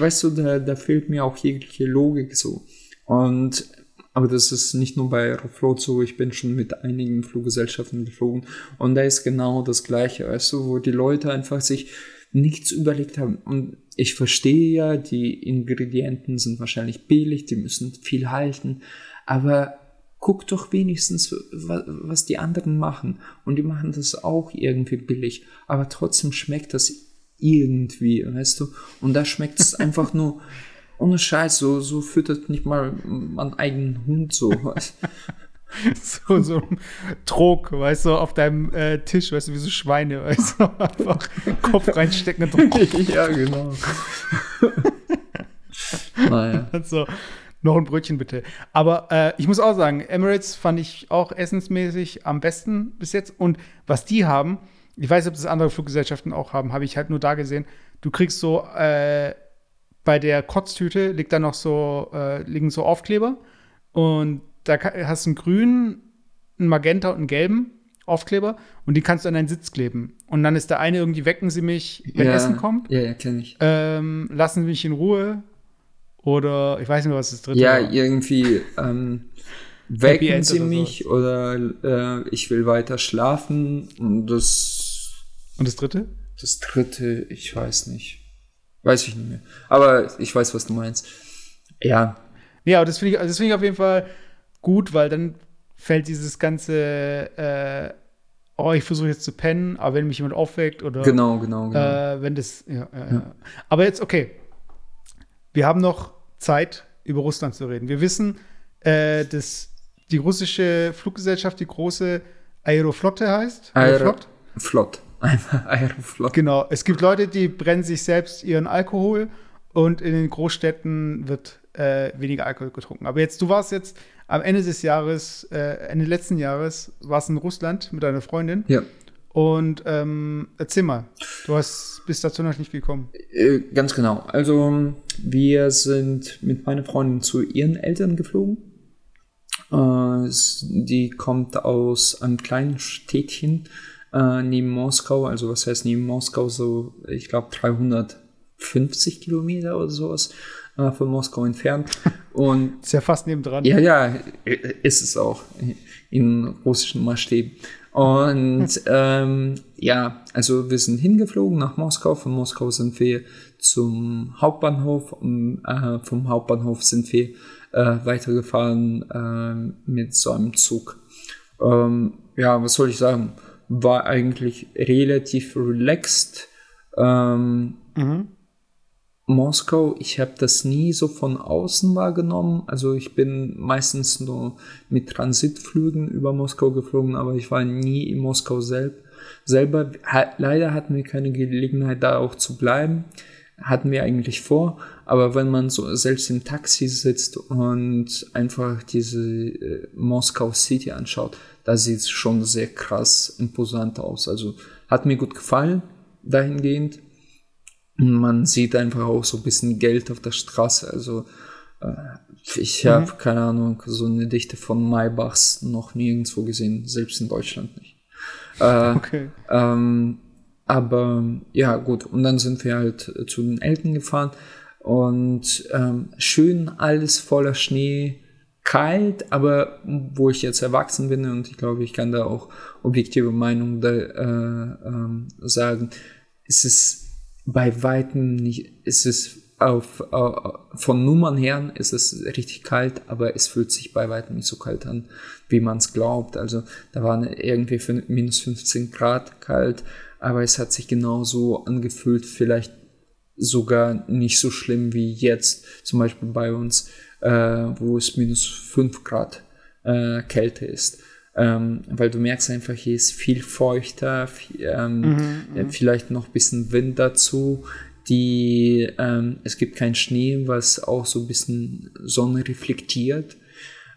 weißt du, da, da fehlt mir auch jegliche Logik so. Und aber das ist nicht nur bei Aeroflot so, ich bin schon mit einigen Fluggesellschaften geflogen und da ist genau das Gleiche, weißt du, wo die Leute einfach sich nichts überlegt haben. Und ich verstehe ja, die Ingredienten sind wahrscheinlich billig, die müssen viel halten, aber guck doch wenigstens, wa- was die anderen machen. Und die machen das auch irgendwie billig, aber trotzdem schmeckt das irgendwie, weißt du? Und da schmeckt es einfach nur ohne Scheiß, so, so füttert nicht mal meinen eigenen Hund so. So, so ein Trog, weißt du, auf deinem äh, Tisch, weißt du, wie so Schweine, weißt du, einfach Kopf reinstecken und du? ja, genau. naja. so, noch ein Brötchen bitte. Aber äh, ich muss auch sagen, Emirates fand ich auch essensmäßig am besten bis jetzt. Und was die haben, ich weiß nicht, ob das andere Fluggesellschaften auch haben, habe ich halt nur da gesehen. Du kriegst so äh, bei der Kotztüte liegt da noch so, äh, liegen so Aufkleber und da hast du einen grünen, einen Magenta und einen gelben. Aufkleber und die kannst du an deinen Sitz kleben. Und dann ist der eine irgendwie, wecken Sie mich, wenn ja, Essen kommt. Ja, ja, kenne ich. Ähm, lassen Sie mich in Ruhe. Oder ich weiß nicht, was das dritte Ja, war. irgendwie ähm, wecken Sie oder mich oder äh, ich will weiter schlafen. Und das, Und das dritte? das dritte, ich weiß nicht. Weiß ich nicht mehr. Aber ich weiß, was du meinst. Ja, Ja, aber das finde ich, also das finde ich auf jeden Fall gut, weil dann fällt dieses ganze, äh, oh, ich versuche jetzt zu pennen, aber wenn mich jemand aufweckt oder genau, genau, genau. äh, wenn das, ja, ja, ja. Aber jetzt, okay. Wir haben noch Zeit, über Russland zu reden. Wir wissen, äh, dass die russische Fluggesellschaft, die große Aeroflotte heißt. Aero- Aeroflot. Flott. Einfach Aeroflott. Genau. Es gibt Leute, die brennen sich selbst ihren Alkohol und in den Großstädten wird äh, weniger Alkohol getrunken. Aber jetzt, du warst jetzt am Ende des Jahres, äh, Ende letzten Jahres, warst in Russland mit deiner Freundin. Ja. Und ähm, erzähl mal, du hast, bist dazu noch nicht gekommen. Äh, ganz genau. Also wir sind mit meiner Freundin zu ihren Eltern geflogen. Äh, die kommt aus einem kleinen Städtchen äh, neben Moskau. Also was heißt neben Moskau? So, ich glaube 350 Kilometer oder sowas äh, von Moskau entfernt. Und Ist ja fast nebendran. ja, ja, ist es auch in russischen Maßstäben. Und ähm, ja, also wir sind hingeflogen nach Moskau. Von Moskau sind wir zum Hauptbahnhof und äh, vom Hauptbahnhof sind wir äh, weitergefahren äh, mit so einem Zug. Ähm, ja, was soll ich sagen? War eigentlich relativ relaxed. Ähm, Mhm. Moskau, ich habe das nie so von außen wahrgenommen. Also ich bin meistens nur mit Transitflügen über Moskau geflogen, aber ich war nie in Moskau selb selber. Leider hatten wir keine Gelegenheit, da auch zu bleiben. Hatten wir eigentlich vor, aber wenn man so selbst im Taxi sitzt und einfach diese äh, Moskau City anschaut, da sieht es schon sehr krass imposant aus. Also hat mir gut gefallen dahingehend. Man sieht einfach auch so ein bisschen Geld auf der Straße. Also äh, ich habe keine Ahnung, so eine Dichte von Maybachs noch nirgendwo gesehen, selbst in Deutschland nicht. Äh, Okay. ähm, aber ja, gut. Und dann sind wir halt zu den Eltern gefahren und ähm, schön alles voller Schnee, kalt, aber wo ich jetzt erwachsen bin und ich glaube, ich kann da auch objektive Meinung äh, ähm, sagen, ist es bei weitem nicht, ist es auf, äh, von Nummern her ist es richtig kalt, aber es fühlt sich bei weitem nicht so kalt an, wie man es glaubt. Also da waren irgendwie fün- minus 15 Grad kalt, aber es hat sich genauso angefühlt, vielleicht sogar nicht so schlimm wie jetzt, zum Beispiel bei uns, wo es minus 5 Grad äh, Kälte ist. Ähm, weil du merkst einfach, hier ist viel feuchter, viel, ähm, äh, vielleicht noch ein bisschen Wind dazu. Die, ähm, es gibt keinen Schnee, was auch so ein bisschen Sonne reflektiert.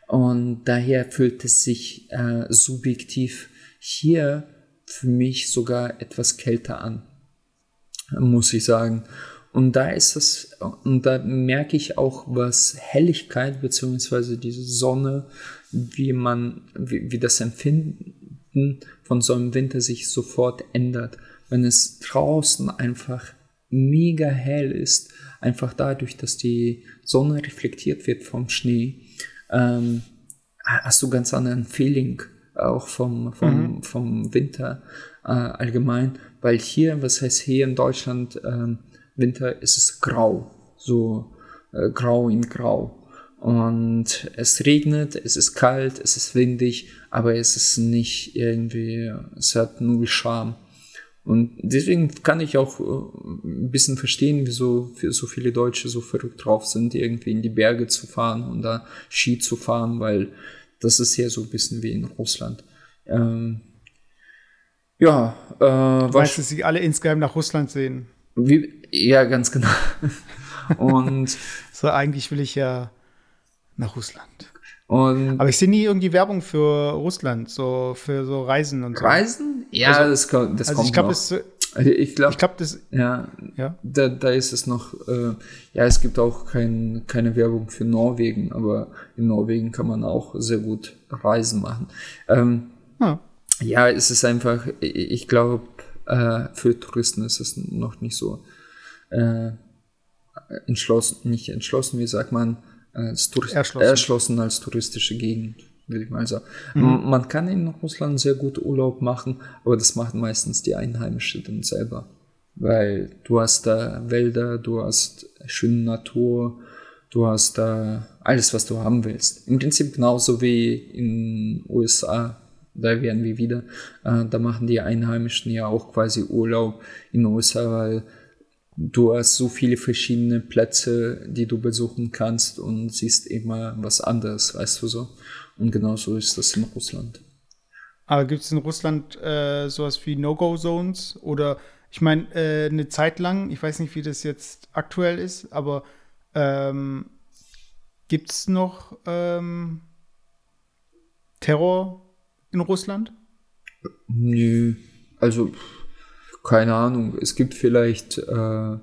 Und daher fühlt es sich äh, subjektiv hier für mich sogar etwas kälter an, muss ich sagen. Und da ist es, und da merke ich auch, was Helligkeit beziehungsweise diese Sonne, wie man, wie, wie das Empfinden von so einem Winter sich sofort ändert. Wenn es draußen einfach mega hell ist, einfach dadurch, dass die Sonne reflektiert wird vom Schnee, ähm, hast du ganz anderen Feeling auch vom, vom, vom Winter äh, allgemein, weil hier, was heißt hier in Deutschland, ähm, Winter ist es grau, so äh, grau in grau. Und es regnet, es ist kalt, es ist windig, aber es ist nicht irgendwie, es hat null Charme. Und deswegen kann ich auch äh, ein bisschen verstehen, wieso so viele Deutsche so verrückt drauf sind, irgendwie in die Berge zu fahren und da Ski zu fahren, weil das ist ja so ein bisschen wie in Russland. Ähm, ja, äh, Weißt was, du, dass sie alle insgeheim nach Russland sehen? Wie, ja, ganz genau. und, So, eigentlich will ich ja nach Russland. und Aber ich sehe nie irgendwie Werbung für Russland, so für so Reisen und so. Reisen? Ja, das, kommt- das Also kommt ich glaube, noch. das, Also ich glaube, ich glaube, das, ja, ja. da, da ist es noch, äh, ja, es gibt auch kein, keine Werbung für Norwegen, aber in Norwegen kann man auch sehr gut Reisen machen. Ähm, Ja. ja, es ist einfach, ich glaube, äh, für Touristen ist es noch nicht so äh, entschlossen, nicht entschlossen, wie sagt man, als erschlossen. erschlossen als touristische Gegend, würde ich mal sagen. Mhm. Man kann in Russland sehr gut Urlaub machen, aber das machen meistens die Einheimischen dann selber. Weil du hast da Wälder, du hast schöne Natur, du hast da alles, was du haben willst. Im Prinzip genauso wie in USA. Da werden wir wieder, äh, da machen die Einheimischen ja auch quasi Urlaub in USA, weil du hast so viele verschiedene Plätze, die du besuchen kannst und siehst immer was anderes, weißt du so. Und genauso ist das in Russland. Aber gibt es in Russland äh, sowas wie No-Go-Zones? Oder ich meine, äh, eine Zeit lang, ich weiß nicht, wie das jetzt aktuell ist, aber ähm, gibt es noch ähm, Terror in Russland? Nö, also keine Ahnung, es gibt vielleicht äh,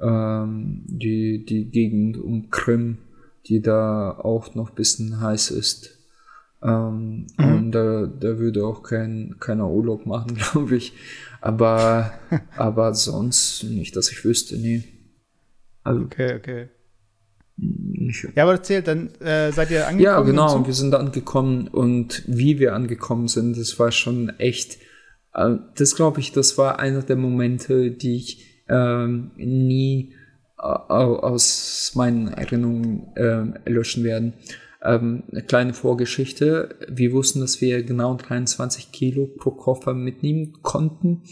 ähm, die, die Gegend um Krim, die da auch noch ein bisschen heiß ist. Ähm, mhm. Und da, da würde auch kein, keiner Urlaub machen, glaube ich. Aber, aber sonst nicht, dass ich wüsste, nee. Also, okay, okay. Nicht. Ja, aber erzählt, dann äh, seid ihr angekommen? Ja, genau, wir sind angekommen und wie wir angekommen sind, das war schon echt äh, das glaube ich, das war einer der Momente, die ich ähm, nie äh, aus meinen Erinnerungen äh, löschen werden. Ähm, eine kleine Vorgeschichte. Wir wussten, dass wir genau 23 Kilo pro Koffer mitnehmen konnten.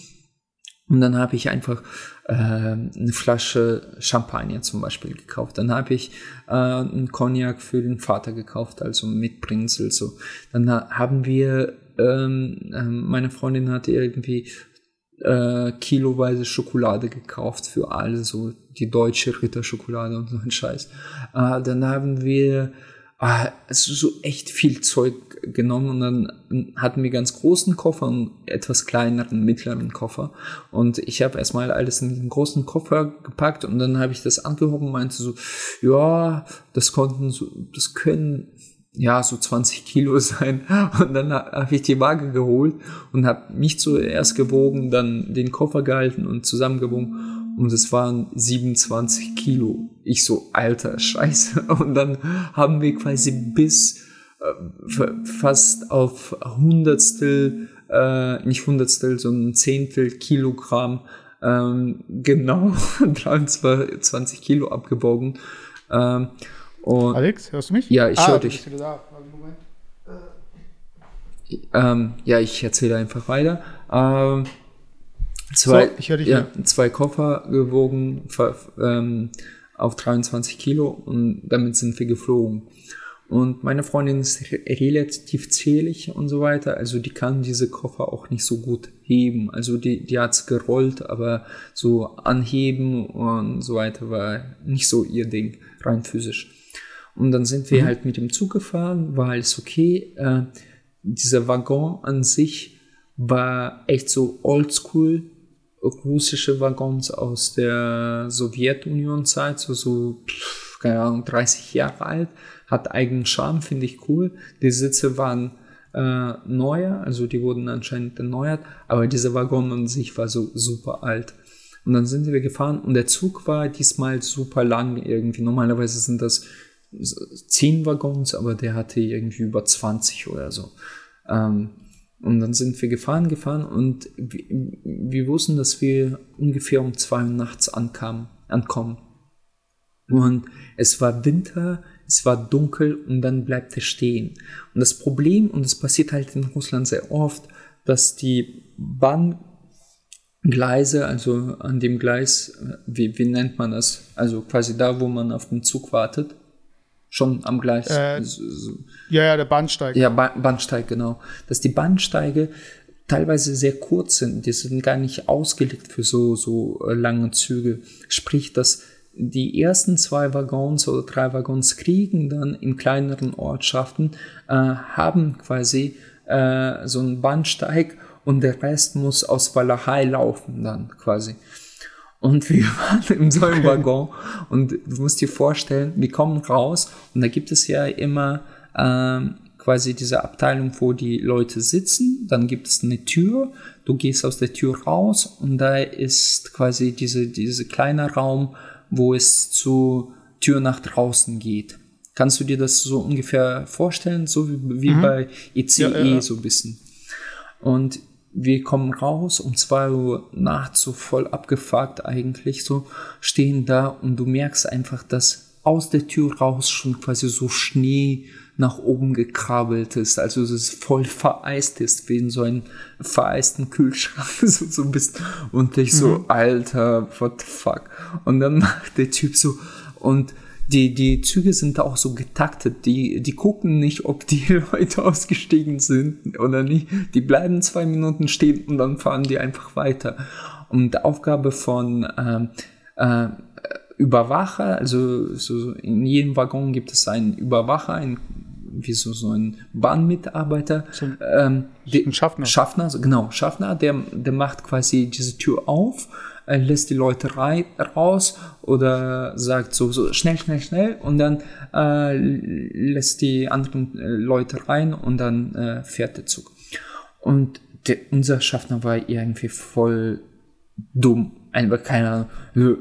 Und dann habe ich einfach äh, eine Flasche Champagner zum Beispiel gekauft. Dann habe ich äh, einen Cognac für den Vater gekauft, also mit Brinzel. So. Dann haben wir ähm, ähm, meine Freundin hatte irgendwie äh, kiloweise Schokolade gekauft für alle, so die deutsche Ritterschokolade und so ein Scheiß. Äh, dann haben wir äh, so echt viel Zeug genommen und dann hatten wir ganz großen Koffer und etwas kleineren, mittleren Koffer. Und ich habe erstmal alles in den großen Koffer gepackt und dann habe ich das angehoben und meinte so, ja, das konnten so, das können ja, so 20 Kilo sein. Und dann habe ich die Waage geholt und habe mich zuerst gewogen, dann den Koffer gehalten und zusammengewogen. Und es waren 27 Kilo. Ich so, alter Scheiße. Und dann haben wir quasi bis fast auf Hundertstel, äh, nicht Hundertstel, sondern Zehntel Kilogramm ähm, genau 23 Kilo abgebogen. Ähm, Alex, hörst du mich? Ja, ich ah, höre dich. Ähm, ja, ich erzähle einfach weiter. Ähm, zwei, so, ich dich ja, zwei Koffer gewogen ähm, auf 23 Kilo und damit sind wir geflogen. Und meine Freundin ist relativ zählig und so weiter, also die kann diese Koffer auch nicht so gut heben. Also die, die hat's gerollt, aber so anheben und so weiter war nicht so ihr Ding, rein physisch. Und dann sind wir mhm. halt mit dem Zug gefahren, war alles okay. Äh, dieser Waggon an sich war echt so oldschool, russische Waggons aus der Sowjetunion-Zeit, so, so, keine Ahnung, 30 Jahre alt, hat eigenen Charme, finde ich cool. Die Sitze waren äh, neuer, also die wurden anscheinend erneuert, aber dieser Waggon an sich war so super alt. Und dann sind wir gefahren und der Zug war diesmal super lang irgendwie. Normalerweise sind das zehn Waggons, aber der hatte irgendwie über 20 oder so. Ähm, und dann sind wir gefahren, gefahren und wir, wir, wussten, dass wir ungefähr um zwei Uhr nachts ankamen, ankommen. Und es war Winter, es war dunkel und dann bleibt er stehen. Und das Problem, und das passiert halt in Russland sehr oft, dass die Bahngleise, also an dem Gleis, äh, wie, wie nennt man das? Also quasi da, wo man auf den Zug wartet, schon am Gleis. Äh, ja, ja, der Bahnsteig. Ja, ba Bahnsteig, genau. Dass die Bahnsteige teilweise sehr kurz sind. Die sind gar nicht ausgelegt für so, so äh, lange Züge. Sprich, dass die ersten zwei Waggons oder drei Waggons kriegen dann in kleineren Ortschaften, äh, haben quasi äh, so einen Bahnsteig und der Rest muss aus Walachei laufen dann quasi. Und wir waren in so einem Waggon und du musst dir vorstellen, wir kommen raus und da gibt es ja immer ähm, quasi diese Abteilung, wo die Leute sitzen. Dann gibt es eine Tür. Du gehst aus der Tür raus und da ist quasi diese, diese kleine Raum, wo es zur Tür nach draußen geht. Kannst du dir das so ungefähr vorstellen? So wie, wie mhm. bei ECE ja, ja, ja. so ein bisschen. Und wir kommen raus um zwei Uhr nachts so voll abgefuckt eigentlich so, stehen da und du merkst einfach, dass aus der Tür raus schon quasi so Schnee nach oben gekrabbelt ist, also es ist voll vereist ist, wie in so einem vereisten Kühlschrank so, so bist und ich so, mhm. Alter, what the fuck? Und dann macht der Typ so und die, die Züge sind da auch so getaktet. Die, die gucken nicht, ob die Leute ausgestiegen sind oder nicht. Die bleiben zwei Minuten stehen und dann fahren die einfach weiter. Und die Aufgabe von ähm, äh, Überwacher, also so in jedem Waggon gibt es einen Überwacher, einen wie so, so ein Bahnmitarbeiter. So ähm, ein Schaffner. Schaffner, genau, Schaffner, der, der macht quasi diese Tür auf äh, lässt die Leute rein, raus oder sagt so, so schnell, schnell, schnell und dann äh, lässt die anderen äh, Leute rein und dann äh, fährt der Zug. Und der, unser Schaffner war irgendwie voll dumm. Einfach keine Ahnung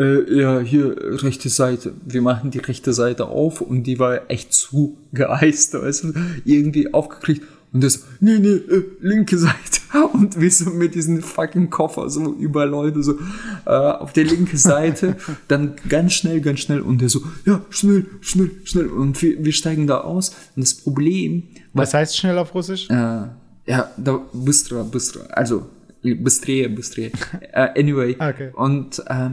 Äh, äh, ja, hier rechte Seite. Wir machen die rechte Seite auf und die war echt zu geeist, weißt du, irgendwie aufgekriegt. Und das, nee, nee, äh, linke Seite. Und wir so mit diesem fucking Koffer so über Leute so äh, auf der linken Seite. dann ganz schnell, ganz schnell. Und der so, ja, schnell, schnell, schnell. Und wir, wir steigen da aus. Und das Problem. Was heißt schnell auf Russisch? Äh, ja, da, bыстро, bыстро. Also, быстрее, быстрее. uh, anyway. Okay. Und, äh,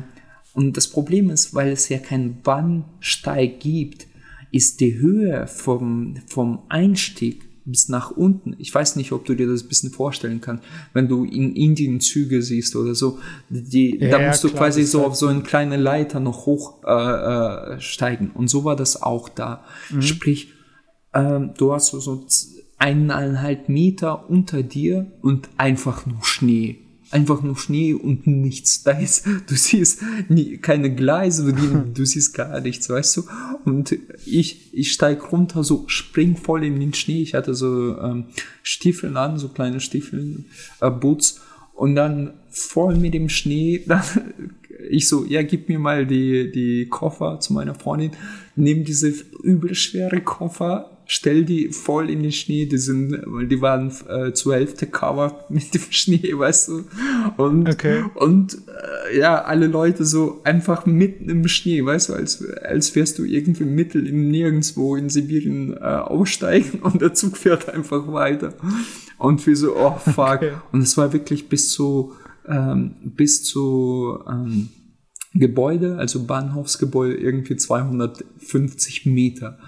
und das Problem ist, weil es ja keinen Bahnsteig gibt, ist die Höhe vom, vom Einstieg bis nach unten. Ich weiß nicht, ob du dir das ein bisschen vorstellen kannst, wenn du in Indien Züge siehst oder so. Die, ja, da musst ja, du quasi so auf so eine kleine Leiter noch hoch äh, äh, steigen. Und so war das auch da. Mhm. Sprich, ähm, du hast so, so eineinhalb Meter unter dir und einfach nur Schnee einfach nur Schnee und nichts. Da ist, du siehst nie, keine Gleise, du, siehst gar nichts, weißt du? Und ich, ich steig runter, so spring voll in den Schnee. Ich hatte so ähm, Stiefeln an, so kleine Stiefeln, äh, Boots. Und dann voll mit dem Schnee, dann, ich so, ja, gib mir mal die, die Koffer zu meiner Freundin, nimm diese übel schwere Koffer, stell die voll in den Schnee, die sind, die waren äh, zur Hälfte covered mit dem Schnee, weißt du. Und, okay. und äh, ja, alle Leute so einfach mitten im Schnee, weißt du, als, als wärst du irgendwie mittel im Nirgendwo in Sibirien äh, aussteigen und der Zug fährt einfach weiter. Und wir so, oh fuck. Okay. Und es war wirklich bis zu, ähm, bis zu, ähm, Gebäude, also Bahnhofsgebäude, irgendwie 250 Meter.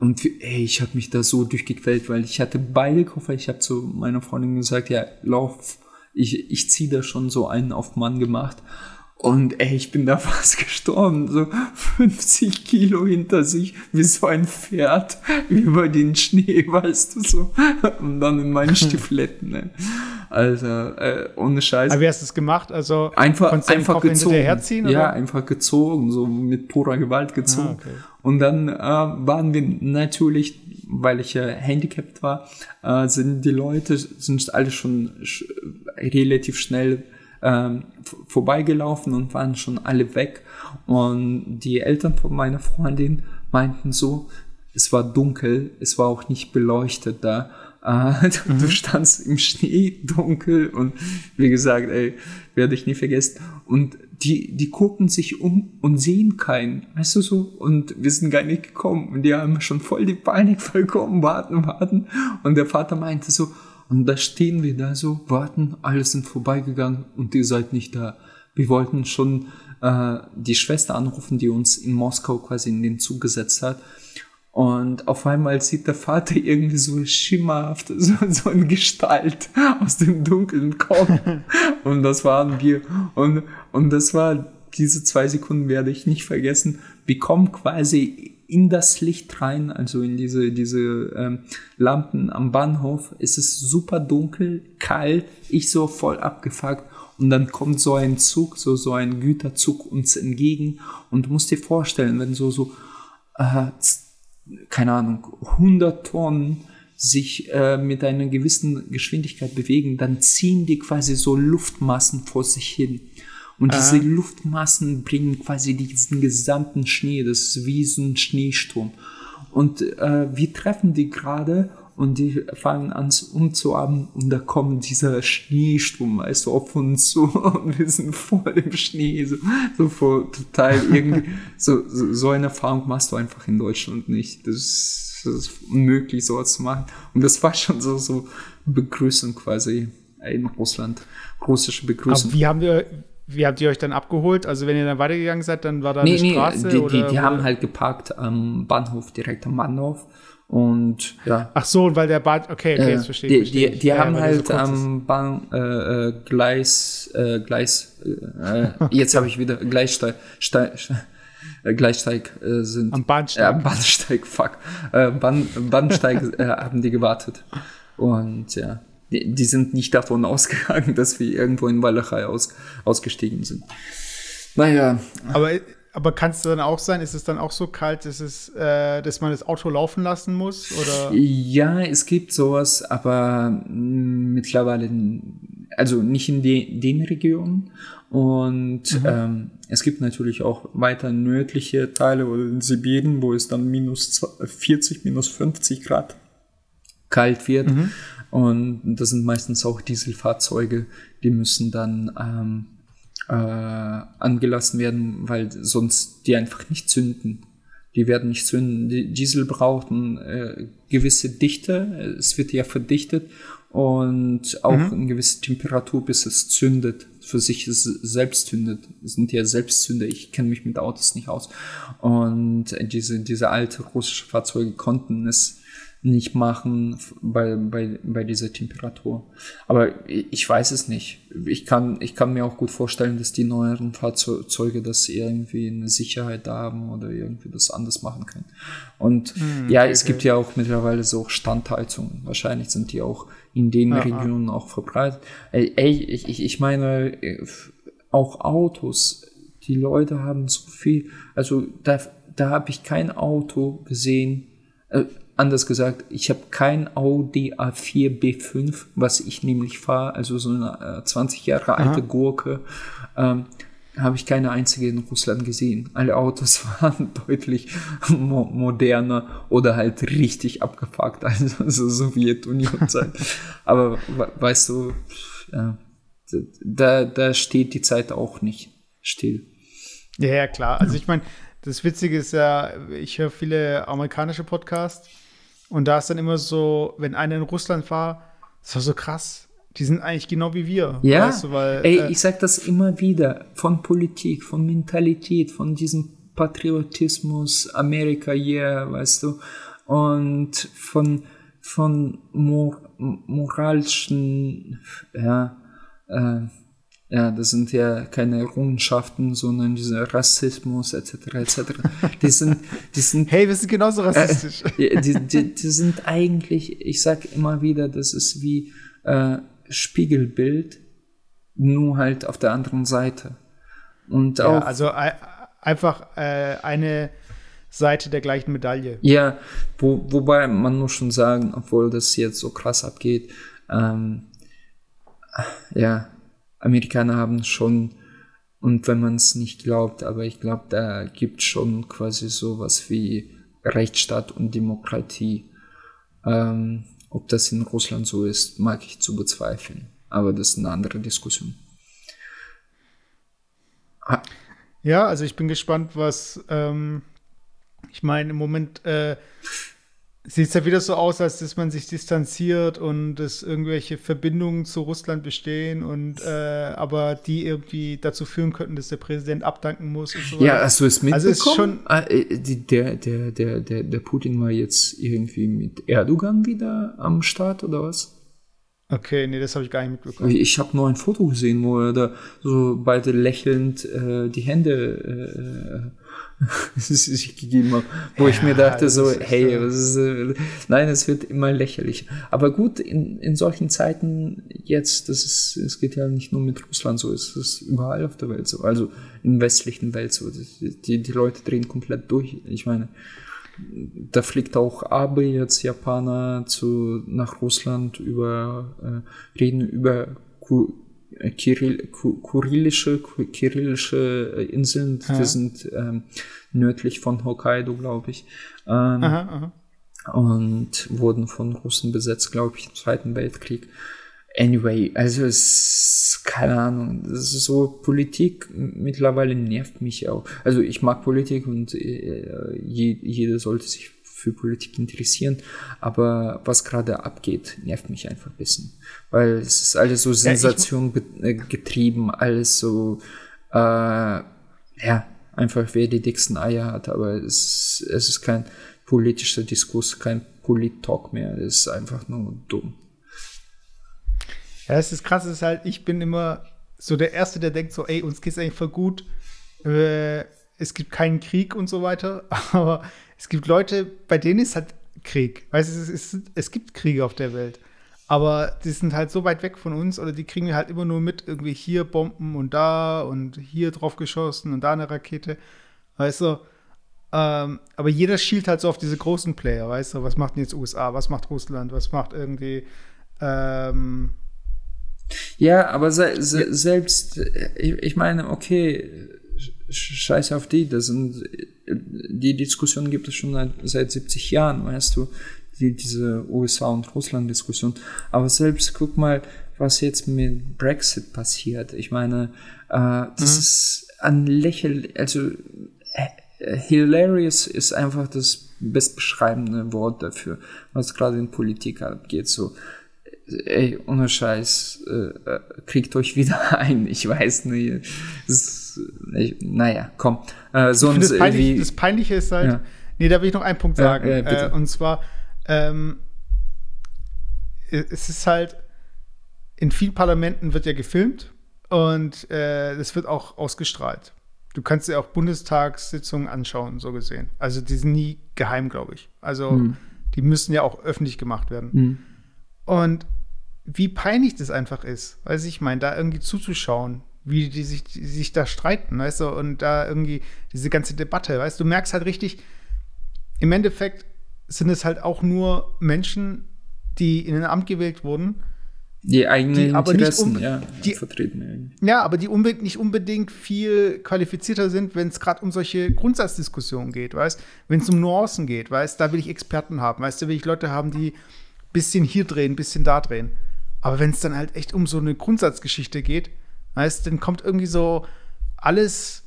Und ey, ich habe mich da so durchgequält, weil ich hatte beide Koffer. Ich habe zu meiner Freundin gesagt, ja, lauf, ich, ich ziehe da schon so einen auf Mann gemacht. Und ey, ich bin da fast gestorben. So 50 Kilo hinter sich, wie so ein Pferd über den Schnee, weißt du so. Und dann in meinen Stiefeletten. Ne? Also, äh, ohne Scheiß. Aber wie hast du es gemacht? Also einfach, einfach gezogen. Herziehen, oder? Ja, einfach gezogen, so mit purer Gewalt gezogen. Ah, okay. Und dann äh, waren wir natürlich, weil ich ja handicapped war, äh, sind die Leute, sind alle schon sch relativ schnell ähm, vorbeigelaufen und waren schon alle weg. Und die Eltern von meiner Freundin meinten so, es war dunkel, es war auch nicht beleuchtet da. Äh, du, mhm. du standst im Schnee dunkel und wie gesagt, ey, werde ich nie vergessen. Und die, die gucken sich um und sehen keinen, weißt du so? Und wir sind gar nicht gekommen und die haben schon voll die Panik vollkommen, warten, warten. Und der Vater meinte so, und da stehen wir da so, warten, alle sind vorbeigegangen und ihr seid nicht da. Wir wollten schon äh, die Schwester anrufen, die uns in Moskau quasi in den Zug gesetzt hat. Und auf einmal sieht der Vater irgendwie so schimmerhaft, so, so eine Gestalt aus dem Dunkeln kommen. Und das waren wir. Und, und das war, diese zwei Sekunden werde ich nicht vergessen. Wir kommen quasi in das Licht rein, also in diese, diese ähm, Lampen am Bahnhof. Es ist super dunkel, kalt, ich so voll abgefuckt. Und dann kommt so ein Zug, so, so ein Güterzug uns entgegen. Und du musst dir vorstellen, wenn so, so, äh, keine Ahnung, 100 Tonnen sich äh, mit einer gewissen Geschwindigkeit bewegen, dann ziehen die quasi so Luftmassen vor sich hin. Und diese Ah. Luftmassen bringen quasi diesen gesamten Schnee, das ist wie so ein Schneesturm. Und äh, wir treffen die gerade und die fangen an zu- umzuarbeiten und da kommt dieser Schneesturm, weißt du, auf uns zu und wir sind voll im Schnee, so, so voll total irgendwie, so, so, so eine Erfahrung machst du einfach in Deutschland nicht. Das ist, das ist unmöglich, sowas zu machen. Und das war schon so, so Begrüßung quasi in Russland, russische Begrüßung. Aber wie haben wir, wie habt ihr euch dann abgeholt? Also wenn ihr dann weitergegangen seid, dann war da Nee, eine nee, Straße die, die, oder die wo- haben halt geparkt am Bahnhof, direkt am Bahnhof. Und ja. Ach so, weil der Bad, okay, okay, jetzt verstehe die, ich. verstehe die, ich. die Ja, haben halt so am Bahn, äh, äh, Gleis, äh, Gleis, äh, äh, jetzt habe ich wieder Gleissteig, Steig, äh, Gleissteig äh, sind. Am Bahnsteig. Am Bahnsteig, fuck. Bahn, Bahnsteig haben die gewartet. Und ja, die, die sind nicht davon ausgegangen, dass wir irgendwo in Walachei aus, ausgestiegen sind. Naja, Aber, aber kann es dann auch sein, ist es dann auch so kalt, dass, es, äh, dass man das Auto laufen lassen muss? Oder? Ja, es gibt sowas, aber mh, mittlerweile, also nicht in de, den Regionen. Und ähm, es gibt natürlich auch weiter nördliche Teile oder in Sibirien, wo es dann minus 20 40, minus 50 Grad kalt wird. Und das sind meistens auch Dieselfahrzeuge, die müssen dann ähm, äh, angelassen werden, weil sonst die einfach nicht zünden. Die werden nicht zünden. Die Diesel braucht eine äh, gewisse Dichte. Es wird ja verdichtet und auch eine gewisse Temperatur, bis es zündet. Für sich selbst zündet. Es sind ja Selbstzünder. Ich kenne mich mit Autos nicht aus. Und diese, diese alte russische Fahrzeuge konnten es nicht machen bei, bei, bei dieser Temperatur. Aber ich weiß es nicht. Ich kann, ich kann mir auch gut vorstellen, dass die neueren Fahrzeuge das irgendwie eine Sicherheit da haben oder irgendwie das anders machen können. Und ja, es gibt ja auch mittlerweile so Standheizungen. Wahrscheinlich sind die auch in den Regionen auch verbreitet. Ey, ey ich, ich, ich meine, äh, auch Autos, die Leute haben so viel, also da, da habe ich kein Auto gesehen, äh, anders gesagt, ich habe kein Audi A4 B5, was ich nämlich fahre, also so eine äh, 20 Jahre alte Gurke, ähm, habe ich keine einzige in Russland gesehen. Alle Autos waren deutlich mo moderner oder halt richtig abgefuckt, also so Sowjetunion-Zeit. Aber we- weißt du, ja, da, da steht die Zeit auch nicht still. Ja, ja, klar. Also ich meine, das Witzige ist ja, ich höre viele amerikanische Podcasts und da ist dann immer so, wenn einer in Russland war, das war so krass. Die sind eigentlich genau wie wir. Ja, Weißt du, weil, ey, äh, ich sag das immer wieder, von Politik, von Mentalität, von diesem Patriotismus, Amerika, yeah, weißt du, und von, von mor moralischen, ja, äh, ja, das sind ja keine Errungenschaften, sondern dieser Rassismus etc. etc. Die sind, die sind hey, wir sind genauso rassistisch. ja, die, die, die sind eigentlich, ich sag immer wieder, das ist wie äh, Spiegelbild, nur halt auf der anderen Seite. Und ja, auch, also äh, einfach äh, eine Seite der gleichen Medaille. ja, wo, wobei man muss schon sagen, obwohl das jetzt so krass abgeht, ähm, ja, Amerikaner haben schon, und wenn man es nicht glaubt, aber ich glaube, da gibt schon quasi sowas wie Rechtsstaat und Demokratie. Ähm, ob das in Russland so ist, mag ich zu bezweifeln. Aber das ist eine andere Diskussion. Ja, also ich bin gespannt, was ähm, ich meine, im Moment äh, sieht es ja wieder so aus, als dass man sich distanziert und dass irgendwelche Verbindungen zu Russland bestehen und äh, aber die irgendwie dazu führen könnten, dass der Präsident abdanken muss und so Ja, weiter. hast du es mitbekommen? Also ist schon- Ah, äh, der, der, der, der, der Putin war jetzt irgendwie mit Erdogan wieder am Start oder was? Okay, nee, das habe ich gar nicht mitbekommen. Ich habe nur ein Foto gesehen, wo er da so beide lächelnd äh, die Hände sich gegeben hat. Wo ich mir dachte das so, hey, ist, äh, nein, es wird immer lächerlich. Aber gut, in, in solchen Zeiten jetzt, das ist, es geht ja nicht nur mit Russland so, es ist überall auf der Welt so, also in westlichen Welt so. Die, die, Leute drehen komplett durch. Ich meine, da fliegt auch Abe jetzt Japaner zu, nach Russland über, äh, reden über Ku, Kirill, Ku, Kurillische, Kirillische äh, Inseln, die sind ähm, nördlich von Hokkaido, glaube ich. Ähm, aha, aha. Und wurden von Russen besetzt, glaube ich, im Zweiten Weltkrieg. Anyway, also es, keine Ahnung, das ist so, Politik mittlerweile nervt mich auch. Also ich mag Politik und äh, je, jeder sollte sich für Politik interessieren, aber was gerade abgeht, nervt mich einfach ein bisschen. Weil es ist alles so Sensation ja, getrieben, alles so, äh, ja, einfach wer die dicksten Eier hat, aber es, es ist kein politischer Diskurs, kein Polit-Talk mehr, es ist einfach nur dumm. Ja, es ist krass, es ist halt, ich bin immer so der Erste, der denkt so, ey, uns geht's eigentlich voll gut, äh, es gibt keinen Krieg und so weiter, aber es gibt Leute, bei denen ist halt Krieg. Weißt du, es, es, es gibt Kriege auf der Welt. Aber die sind halt so weit weg von uns oder die kriegen wir halt immer nur mit, irgendwie hier Bomben und da und hier drauf geschossen und da eine Rakete. Weißt du? Ähm, aber jeder schielt halt so auf diese großen Player, weißt du? Was macht denn jetzt USA? Was macht Russland? Was macht irgendwie. Ähm ja, aber se se selbst, ich, ich meine, okay, scheiße auf die, das sind, die Diskussion gibt es schon seit, seit 70 Jahren, weißt du? die, diese USA- und Russland-Diskussion. Aber selbst guck mal, was jetzt mit Brexit passiert. Ich meine, äh, das mhm. ist ein Lächeln, also äh, hilarious ist einfach das bestbeschreibende Wort dafür, was gerade in Politik abgeht. So, ey, ohne Scheiß, äh, äh kriegt euch wieder ein. Ich weiß nicht. Ist, ich, naja, komm. Äh, sonst, das, Peinlich, das Peinliche ist halt, ja. nee, da will ich noch einen Punkt sagen. Ja, ja, äh, und zwar, ähm, es ist halt, in vielen Parlamenten wird ja gefilmt und äh, es wird auch ausgestrahlt. Du kannst dir auch Bundestagssitzungen anschauen, so gesehen. Also die sind nie geheim, glaube ich. Also hm. die müssen ja auch öffentlich gemacht werden. Hm. Und wie peinlich das einfach ist, weiß ich meine, da irgendwie zuzuschauen, wie die sich, die sich da streiten, weißt du, und da irgendwie diese ganze Debatte, weißt du, du merkst halt richtig, im Endeffekt sind es halt auch nur Menschen, die in ein Amt gewählt wurden. Die eigenen die Interessen, ja, die, vertreten. Ja, aber die unbedingt, nicht unbedingt viel qualifizierter sind, wenn es gerade um solche Grundsatzdiskussionen geht, weißt Wenn es um Nuancen geht, weißt Da will ich Experten haben, weißt du, will ich Leute haben, die ein bisschen hier drehen, ein bisschen da drehen. Aber wenn es dann halt echt um so eine Grundsatzgeschichte geht, weißt dann kommt irgendwie so alles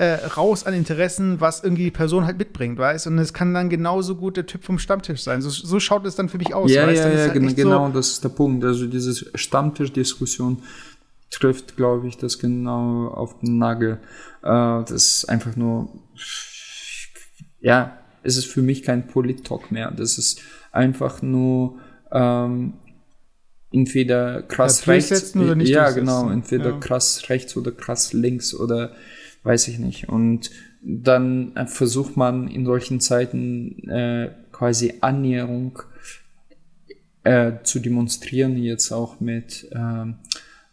äh, raus an Interessen, was irgendwie die Person halt mitbringt, weißt Und es kann dann genauso gut der Typ vom Stammtisch sein. So, so schaut es dann für mich aus. Ja, weißt? ja, ja, halt genau, so das ist der Punkt. Also diese Stammtischdiskussion trifft, glaube ich, das genau auf den Nagel. Äh, das ist einfach nur, ja, es ist für mich kein Polit-Talk mehr. Das ist einfach nur ähm, entweder krass ja, rechts, oder nicht ja genau, entweder ja. krass rechts oder krass links oder weiß ich nicht. Und dann äh, versucht man in solchen Zeiten äh, quasi Annäherung äh, zu demonstrieren, jetzt auch mit ähm,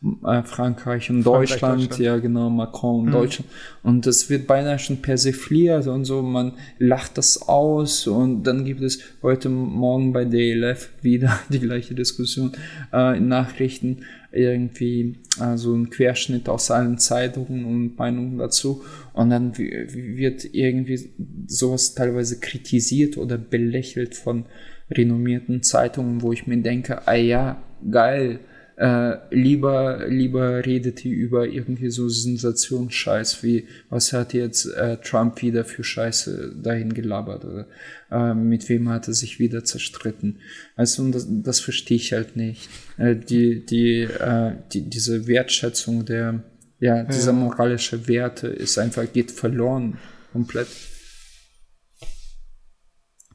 äh, Frankreich und Deutschland, Frankreich, Deutschland, ja genau, Macron und mhm. Deutschland. Und das wird beinahe schon persifliert und so, man lacht das aus und dann gibt es heute Morgen bei DLF wieder die gleiche Diskussion äh, in Nachrichten irgendwie äh, so ein Querschnitt aus allen Zeitungen und Meinungen dazu und dann wird irgendwie sowas teilweise kritisiert oder belächelt von renommierten Zeitungen, wo ich mir denke, ah ja, geil, äh, lieber, lieber redet ihr über irgendwie so Sensationsscheiß wie, was hat jetzt äh, Trump wieder für Scheiße dahin gelabert oder äh, mit wem hat er sich wieder zerstritten. Also das, das verstehe ich halt nicht. Äh, die, die, äh, die, diese Wertschätzung der, ja, dieser moralische Werte ist einfach, geht verloren komplett.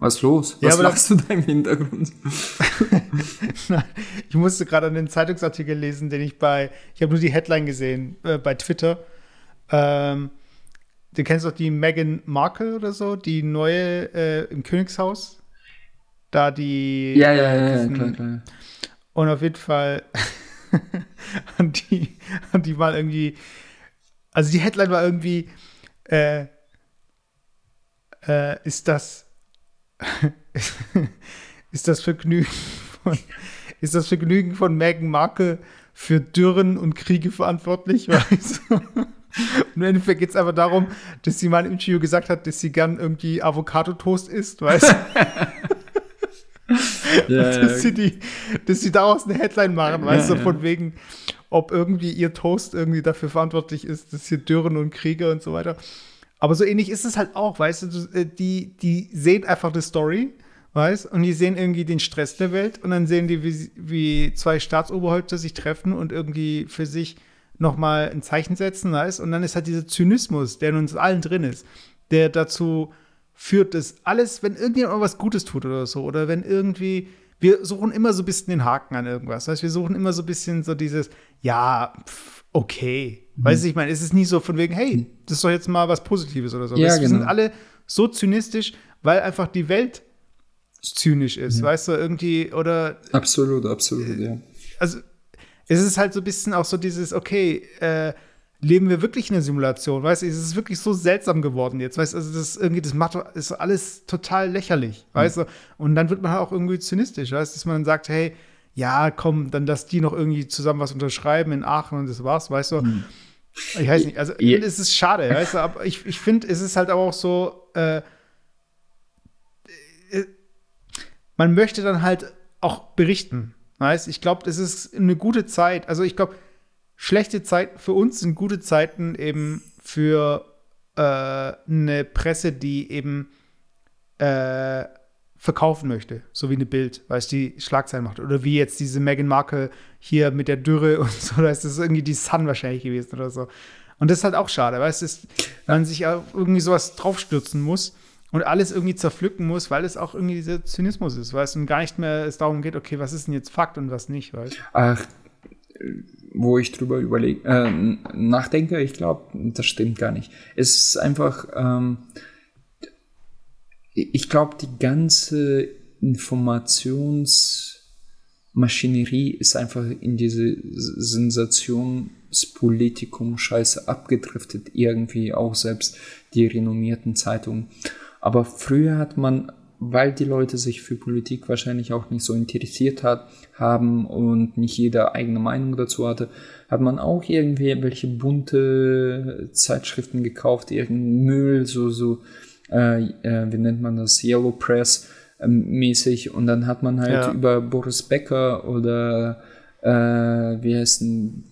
Was ist los? Was ja, lachst du da im Hintergrund? ich musste gerade den Zeitungsartikel lesen, den ich bei, ich habe nur die Headline gesehen, äh, bei Twitter. Ähm, du kennst doch die Meghan Markle oder so, die neue äh, im Königshaus. Da die. Ja, ja, ja, diesen, ja klar, klar. Und auf jeden Fall und die, und die mal irgendwie. Also die Headline war irgendwie, äh, äh, ist das ist das Vergnügen von, ist das Vergnügen von Meghan Markle für Dürren und Kriege verantwortlich? Und im Endeffekt geht es einfach darum, dass sie mal im Interview gesagt hat, dass sie gern irgendwie Avocado-Toast isst, weißt du? ja, dass, ja. Sie die, dass sie daraus eine Headline machen, weißt du, von wegen, ob irgendwie ihr Toast irgendwie dafür verantwortlich ist, dass hier Dürren und Kriege und so weiter. Aber so ähnlich ist es halt auch, weißt du, äh, die, die sehen einfach die Story, weißt und die sehen irgendwie den Stress der Welt und dann sehen die, wie, wie zwei Staatsoberhäupter sich treffen und irgendwie für sich nochmal ein Zeichen setzen, weißt und dann ist halt dieser Zynismus, der in uns allen drin ist, der dazu führt, dass alles, wenn irgendjemand was Gutes tut oder so, oder wenn irgendwie, wir suchen immer so ein bisschen den Haken an irgendwas. Weißt? Wir suchen immer so ein bisschen so dieses, ja, pff, okay. Weißt du, ich meine, es ist nie so von wegen, hey, das ist doch jetzt mal was Positives oder so. Ja, weißt, genau. Wir sind genau. alle so zynistisch, weil einfach die Welt zynisch ist, ja. weißt du, irgendwie, oder. Absolut, absolut, ja. Also, es ist halt so ein bisschen auch so dieses, okay, äh, leben wir wirklich in einer Simulation? Weißt du, es ist wirklich so seltsam geworden jetzt. Weißt du, also das irgendwie, das macht ist alles total lächerlich, mhm. weißt du? Und dann wird man halt auch irgendwie zynistisch, weißt du, dass man sagt, hey, ja, komm, dann lass die noch irgendwie zusammen was unterschreiben in Aachen und das war's, weißt du? Mhm. Ich weiß nicht, also ja. es ist schade, weißt du, aber ich, ich finde, es ist halt auch so, äh, äh, man möchte dann halt auch berichten, weißt Ich glaube, das ist eine gute Zeit, also ich glaube, schlechte Zeiten für uns sind gute Zeiten eben für äh, eine Presse, die eben äh, verkaufen möchte, so wie eine Bild, weil es die Schlagzeilen macht. Oder wie jetzt diese Meghan Markle hier mit der Dürre und so, da ist das irgendwie die Sun wahrscheinlich gewesen oder so. Und das ist halt auch schade, weil es ist, man sich auch irgendwie sowas draufstürzen muss und alles irgendwie zerpflücken muss, weil es auch irgendwie dieser Zynismus ist, weil es gar nicht mehr es darum geht, okay, was ist denn jetzt Fakt und was nicht, weißt Ach, wo ich drüber überlege, äh, nachdenke, ich glaube, das stimmt gar nicht. Es ist einfach, ähm, ich glaube, die ganze Informationsmaschinerie ist einfach in diese Sensationspolitikum-Scheiße abgedriftet, irgendwie auch selbst die renommierten Zeitungen. Aber früher hat man weil die Leute sich für Politik wahrscheinlich auch nicht so interessiert hat, haben und nicht jeder eigene Meinung dazu hatte, hat man auch irgendwie welche bunte Zeitschriften gekauft, irgendeinen Müll, so, so, äh, äh, wie nennt man das, Yellow Press äh, mäßig und dann hat man halt ja. über Boris Becker oder äh, wie heißt denn,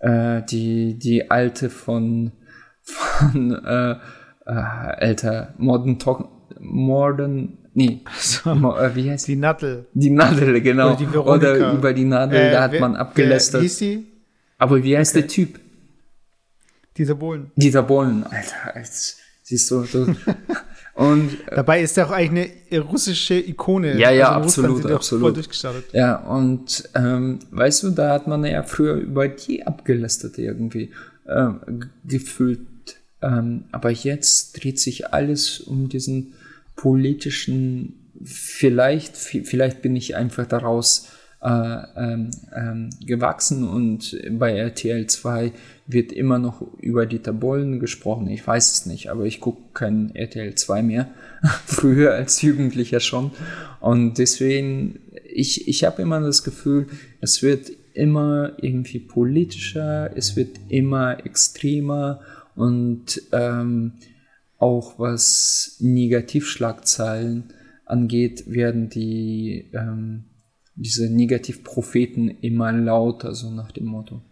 äh, die, die alte von, von äh, äh, älter, Modern Talk Modern, nee, so, äh, wie heißt die? Nadel. Die Nadel, genau. Oder, die Oder über die Nadel, äh, da hat wer, man abgelästert. Hieß die? Aber wie heißt okay. der Typ? Dieser Bohlen. Dieser Bohlen, Alter, jetzt siehst du, du Und, äh, Dabei ist er auch eigentlich eine russische Ikone. Ja, ja, also absolut, absolut. Ja, und ähm, weißt du, da hat man ja früher über die abgelästert irgendwie äh, gefühlt. Ähm, aber jetzt dreht sich alles um diesen politischen, vielleicht, vielleicht bin ich einfach daraus ähm, ähm, gewachsen und bei RTL 2 wird immer noch über Dieter Bollen gesprochen. Ich weiß es nicht, aber ich gucke kein RTL 2 mehr. Früher als Jugendlicher schon. Und deswegen, ich, ich habe immer das Gefühl, es wird immer irgendwie politischer, es wird immer extremer und ähm, auch was Negativschlagzeilen angeht, werden die ähm, diese Negativpropheten immer lauter, so nach dem Motto.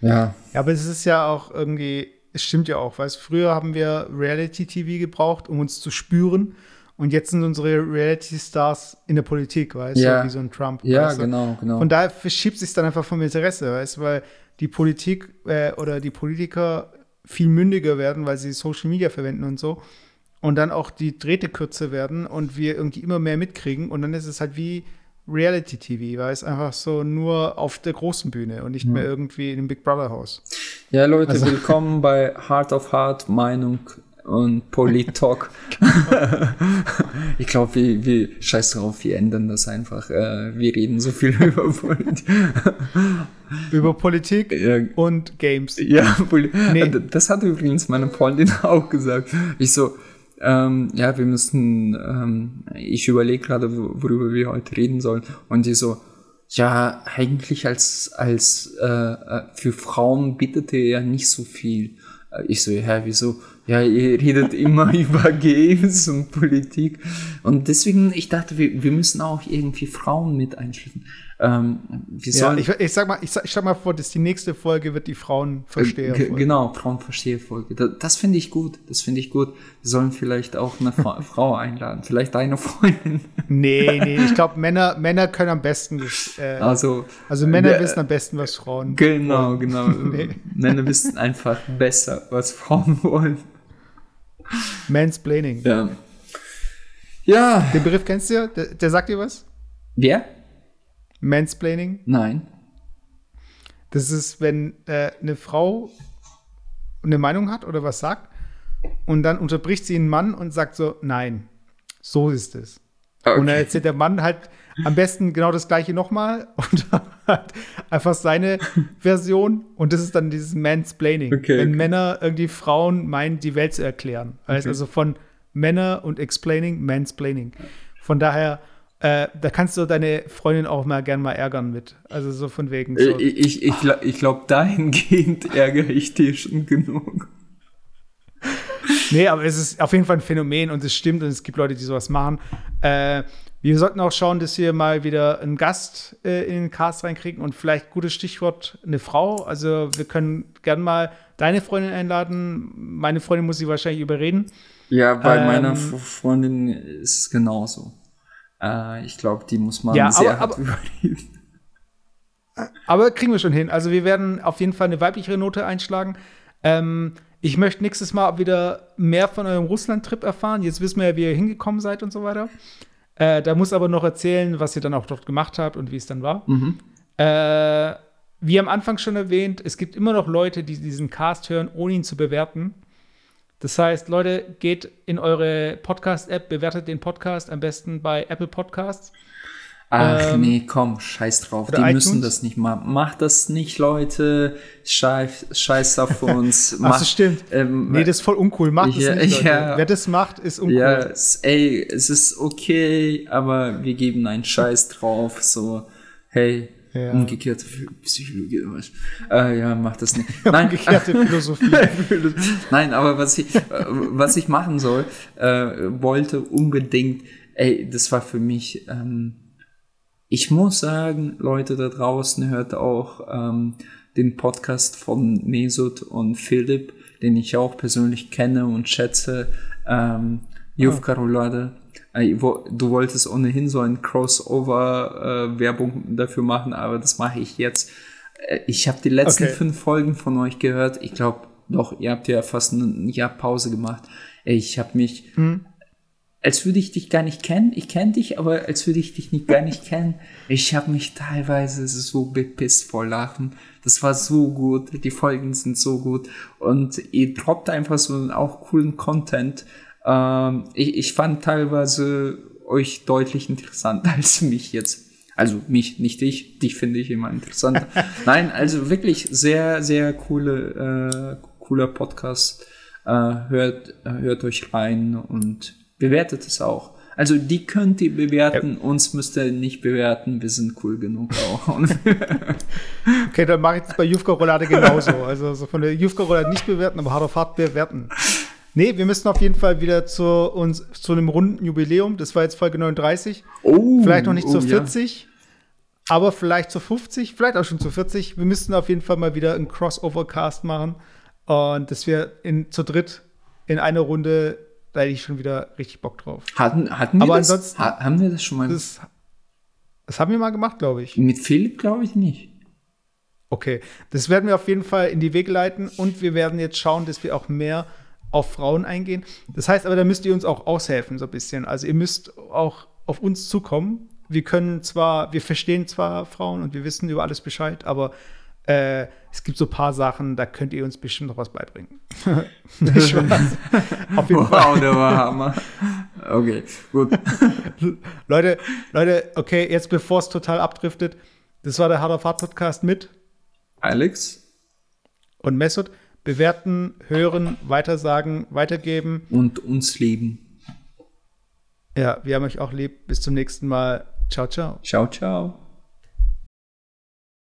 Ja. Ja, aber es ist ja auch irgendwie, es stimmt ja auch, weißt früher haben wir Reality-TV gebraucht, um uns zu spüren. Und jetzt sind unsere Reality-Stars in der Politik, weißt ja. du, wie so ein Trump. Ja, weißt du? genau, genau. Von daher verschiebt sich dann einfach vom Interesse, weißt du, weil die Politik äh, oder die Politiker viel mündiger werden, weil sie Social Media verwenden und so. Und dann auch die Drähte kürzer werden und wir irgendwie immer mehr mitkriegen. Und dann ist es halt wie Reality TV, weil es einfach so nur auf der großen Bühne und nicht ja. mehr irgendwie in dem Big Brother Haus. Ja, Leute, also. willkommen bei Heart of Heart, Meinung und Polit-Talk. ich glaube, wir, wir scheiß drauf, wir ändern das einfach. Äh, wir reden so viel über Politik. über Politik ja. und Games. Ja, Poli nee. das hat übrigens meine Freundin auch gesagt. Ich so, ähm, ja, wir müssen, ähm, ich überlege gerade, worüber wir heute reden sollen. Und die so, ja, eigentlich als, als äh, äh für Frauen bietet ihr ja nicht so viel. Äh, ich so, ja, wieso? Ja, ihr redet immer über Games und Politik. Und deswegen, ich dachte, wir, wir müssen auch irgendwie Frauen mit einschließen. Ähm, wie ja, ich, ich, sag mal, ich, sag, ich sag mal vor, dass die nächste Folge wird die Frauenversteher. Äh, genau, Frauenversteher-Folge. Das, das finde ich gut. Das finde ich gut. Wir sollen vielleicht auch eine Fra Frau einladen. Vielleicht deine Freundin. Nee, nee, ich glaube, Männer, Männer können am besten äh, also, also Männer äh, wissen am besten, was Frauen Genau, wollen. genau. nee. Männer wissen einfach besser, was Frauen wollen. Mansplaining. Ja. Ja. Den Begriff kennst du ja? Der, der sagt dir was? Wer? Mansplaining? Nein. Das ist, wenn äh, eine Frau eine Meinung hat oder was sagt und dann unterbricht sie einen Mann und sagt so, nein, so ist es. Okay. Und dann erzählt der Mann halt am besten genau das gleiche nochmal und halt einfach seine Version und das ist dann dieses Mansplaining. Okay, wenn okay. Männer irgendwie Frauen meinen, die Welt zu erklären. Also von Männer und Explaining, Mansplaining. Von daher äh, da kannst du deine Freundin auch mal gern mal ärgern mit. Also so von wegen. So. Ich, ich, ich, glaube, dahingehend ärgere ich dich schon genug. Nee, aber es ist auf jeden Fall ein Phänomen und es stimmt und es gibt Leute, die sowas machen. Äh, wir sollten auch schauen, dass wir mal wieder einen Gast äh, in den Cast reinkriegen und vielleicht gutes Stichwort eine Frau. Also wir können gern mal deine Freundin einladen. Meine Freundin muss sie wahrscheinlich überreden. Ja, bei ähm, meiner Freundin ist es genauso. Äh, ich glaube, die muss man ja, sehr aber, hart überleben. Aber kriegen wir schon hin. Also wir werden auf jeden Fall eine weiblichere Note einschlagen. Ähm, ich möchte nächstes Mal wieder mehr von eurem Russland-Trip erfahren. Jetzt wissen wir ja, wie ihr hingekommen seid und so weiter. Äh, da muss aber noch erzählen, was ihr dann auch dort gemacht habt und wie es dann war. Mhm. Äh, wie am Anfang schon erwähnt, es gibt immer noch Leute, die diesen Cast hören, ohne ihn zu bewerten. Das heißt, Leute, geht in eure Podcast-App, bewertet den Podcast am besten bei Apple Podcasts. Ach ähm, nee, komm, scheiß drauf. Die iTunes? müssen das nicht machen. Macht das nicht, Leute. Scheiß, scheiß auf uns. Ach, das stimmt. Ähm, nee, das ist voll uncool. Macht ja, das nicht, Leute. Ja, Wer das macht, ist uncool. Ja, ey, es ist okay, aber wir geben einen Scheiß drauf. So, hey, ja. Umgekehrte Psychologie oder was? Äh, ja, mach das nicht. Nein. Umgekehrte Philosophie. Nein, aber was ich, äh, was ich machen soll, äh, wollte unbedingt, ey, das war für mich, ähm, ich muss sagen, Leute da draußen hört auch ähm, den Podcast von Mesut und Philipp, den ich auch persönlich kenne und schätze, ähm, Jufka Roulade. Äh, du wolltest ohnehin so ein Crossover-Werbung äh, dafür machen, aber das mache ich jetzt. Äh, ich habe die letzten okay. fünf Folgen von euch gehört. Ich glaube, doch, ihr habt ja fast ein Jahr Pause gemacht. Ich habe mich, hm. als würde ich dich gar nicht kennen. Ich kenne dich, aber als würde ich dich nicht, gar nicht kennen. Ich habe mich teilweise so bepisst vor Lachen. Das war so gut. Die Folgen sind so gut. Und ihr droppt einfach so auch coolen Content. Ähm, ich, ich fand teilweise euch deutlich interessanter als mich jetzt. Also mich, nicht dich. Dich finde ich immer interessant. Nein, also wirklich sehr, sehr coole, äh, cooler Podcast. Äh, hört, hört euch rein und bewertet es auch. Also die könnt ihr bewerten, ja. uns müsst ihr nicht bewerten, wir sind cool genug auch. okay, dann mache ich das bei Jufka Roulade genauso. Also so von der Jufka Roulade nicht bewerten, aber hart auf hart bewerten. Nee, wir müssen auf jeden Fall wieder zu uns zu einem runden Jubiläum. Das war jetzt Folge 39. Oh, vielleicht noch nicht oh, zur 40, ja. aber vielleicht zu 50, vielleicht auch schon zu 40. Wir müssten auf jeden Fall mal wieder einen Crossover-Cast machen. Und dass wir in, zu dritt in einer Runde, da hätte ich schon wieder richtig Bock drauf. Hatten, hatten wir aber das? Ansonsten, ha haben wir das schon mal? Das, das haben wir mal gemacht, glaube ich. Mit Philipp glaube ich nicht. Okay, das werden wir auf jeden Fall in die Wege leiten und wir werden jetzt schauen, dass wir auch mehr auf Frauen eingehen. Das heißt aber, da müsst ihr uns auch aushelfen, so ein bisschen. Also ihr müsst auch auf uns zukommen. Wir können zwar, wir verstehen zwar Frauen und wir wissen über alles Bescheid, aber äh, es gibt so ein paar Sachen, da könnt ihr uns bestimmt noch was beibringen. Nicht Auf jeden Fall. Wow, der war Hammer. Okay, gut. Leute, Leute, okay, jetzt bevor es total abdriftet, das war der Harder Fahrt Podcast mit Alex und Messut. Bewerten, hören, weitersagen, weitergeben. Und uns lieben. Ja, wir haben euch auch lieb. Bis zum nächsten Mal. Ciao, ciao. Ciao, ciao.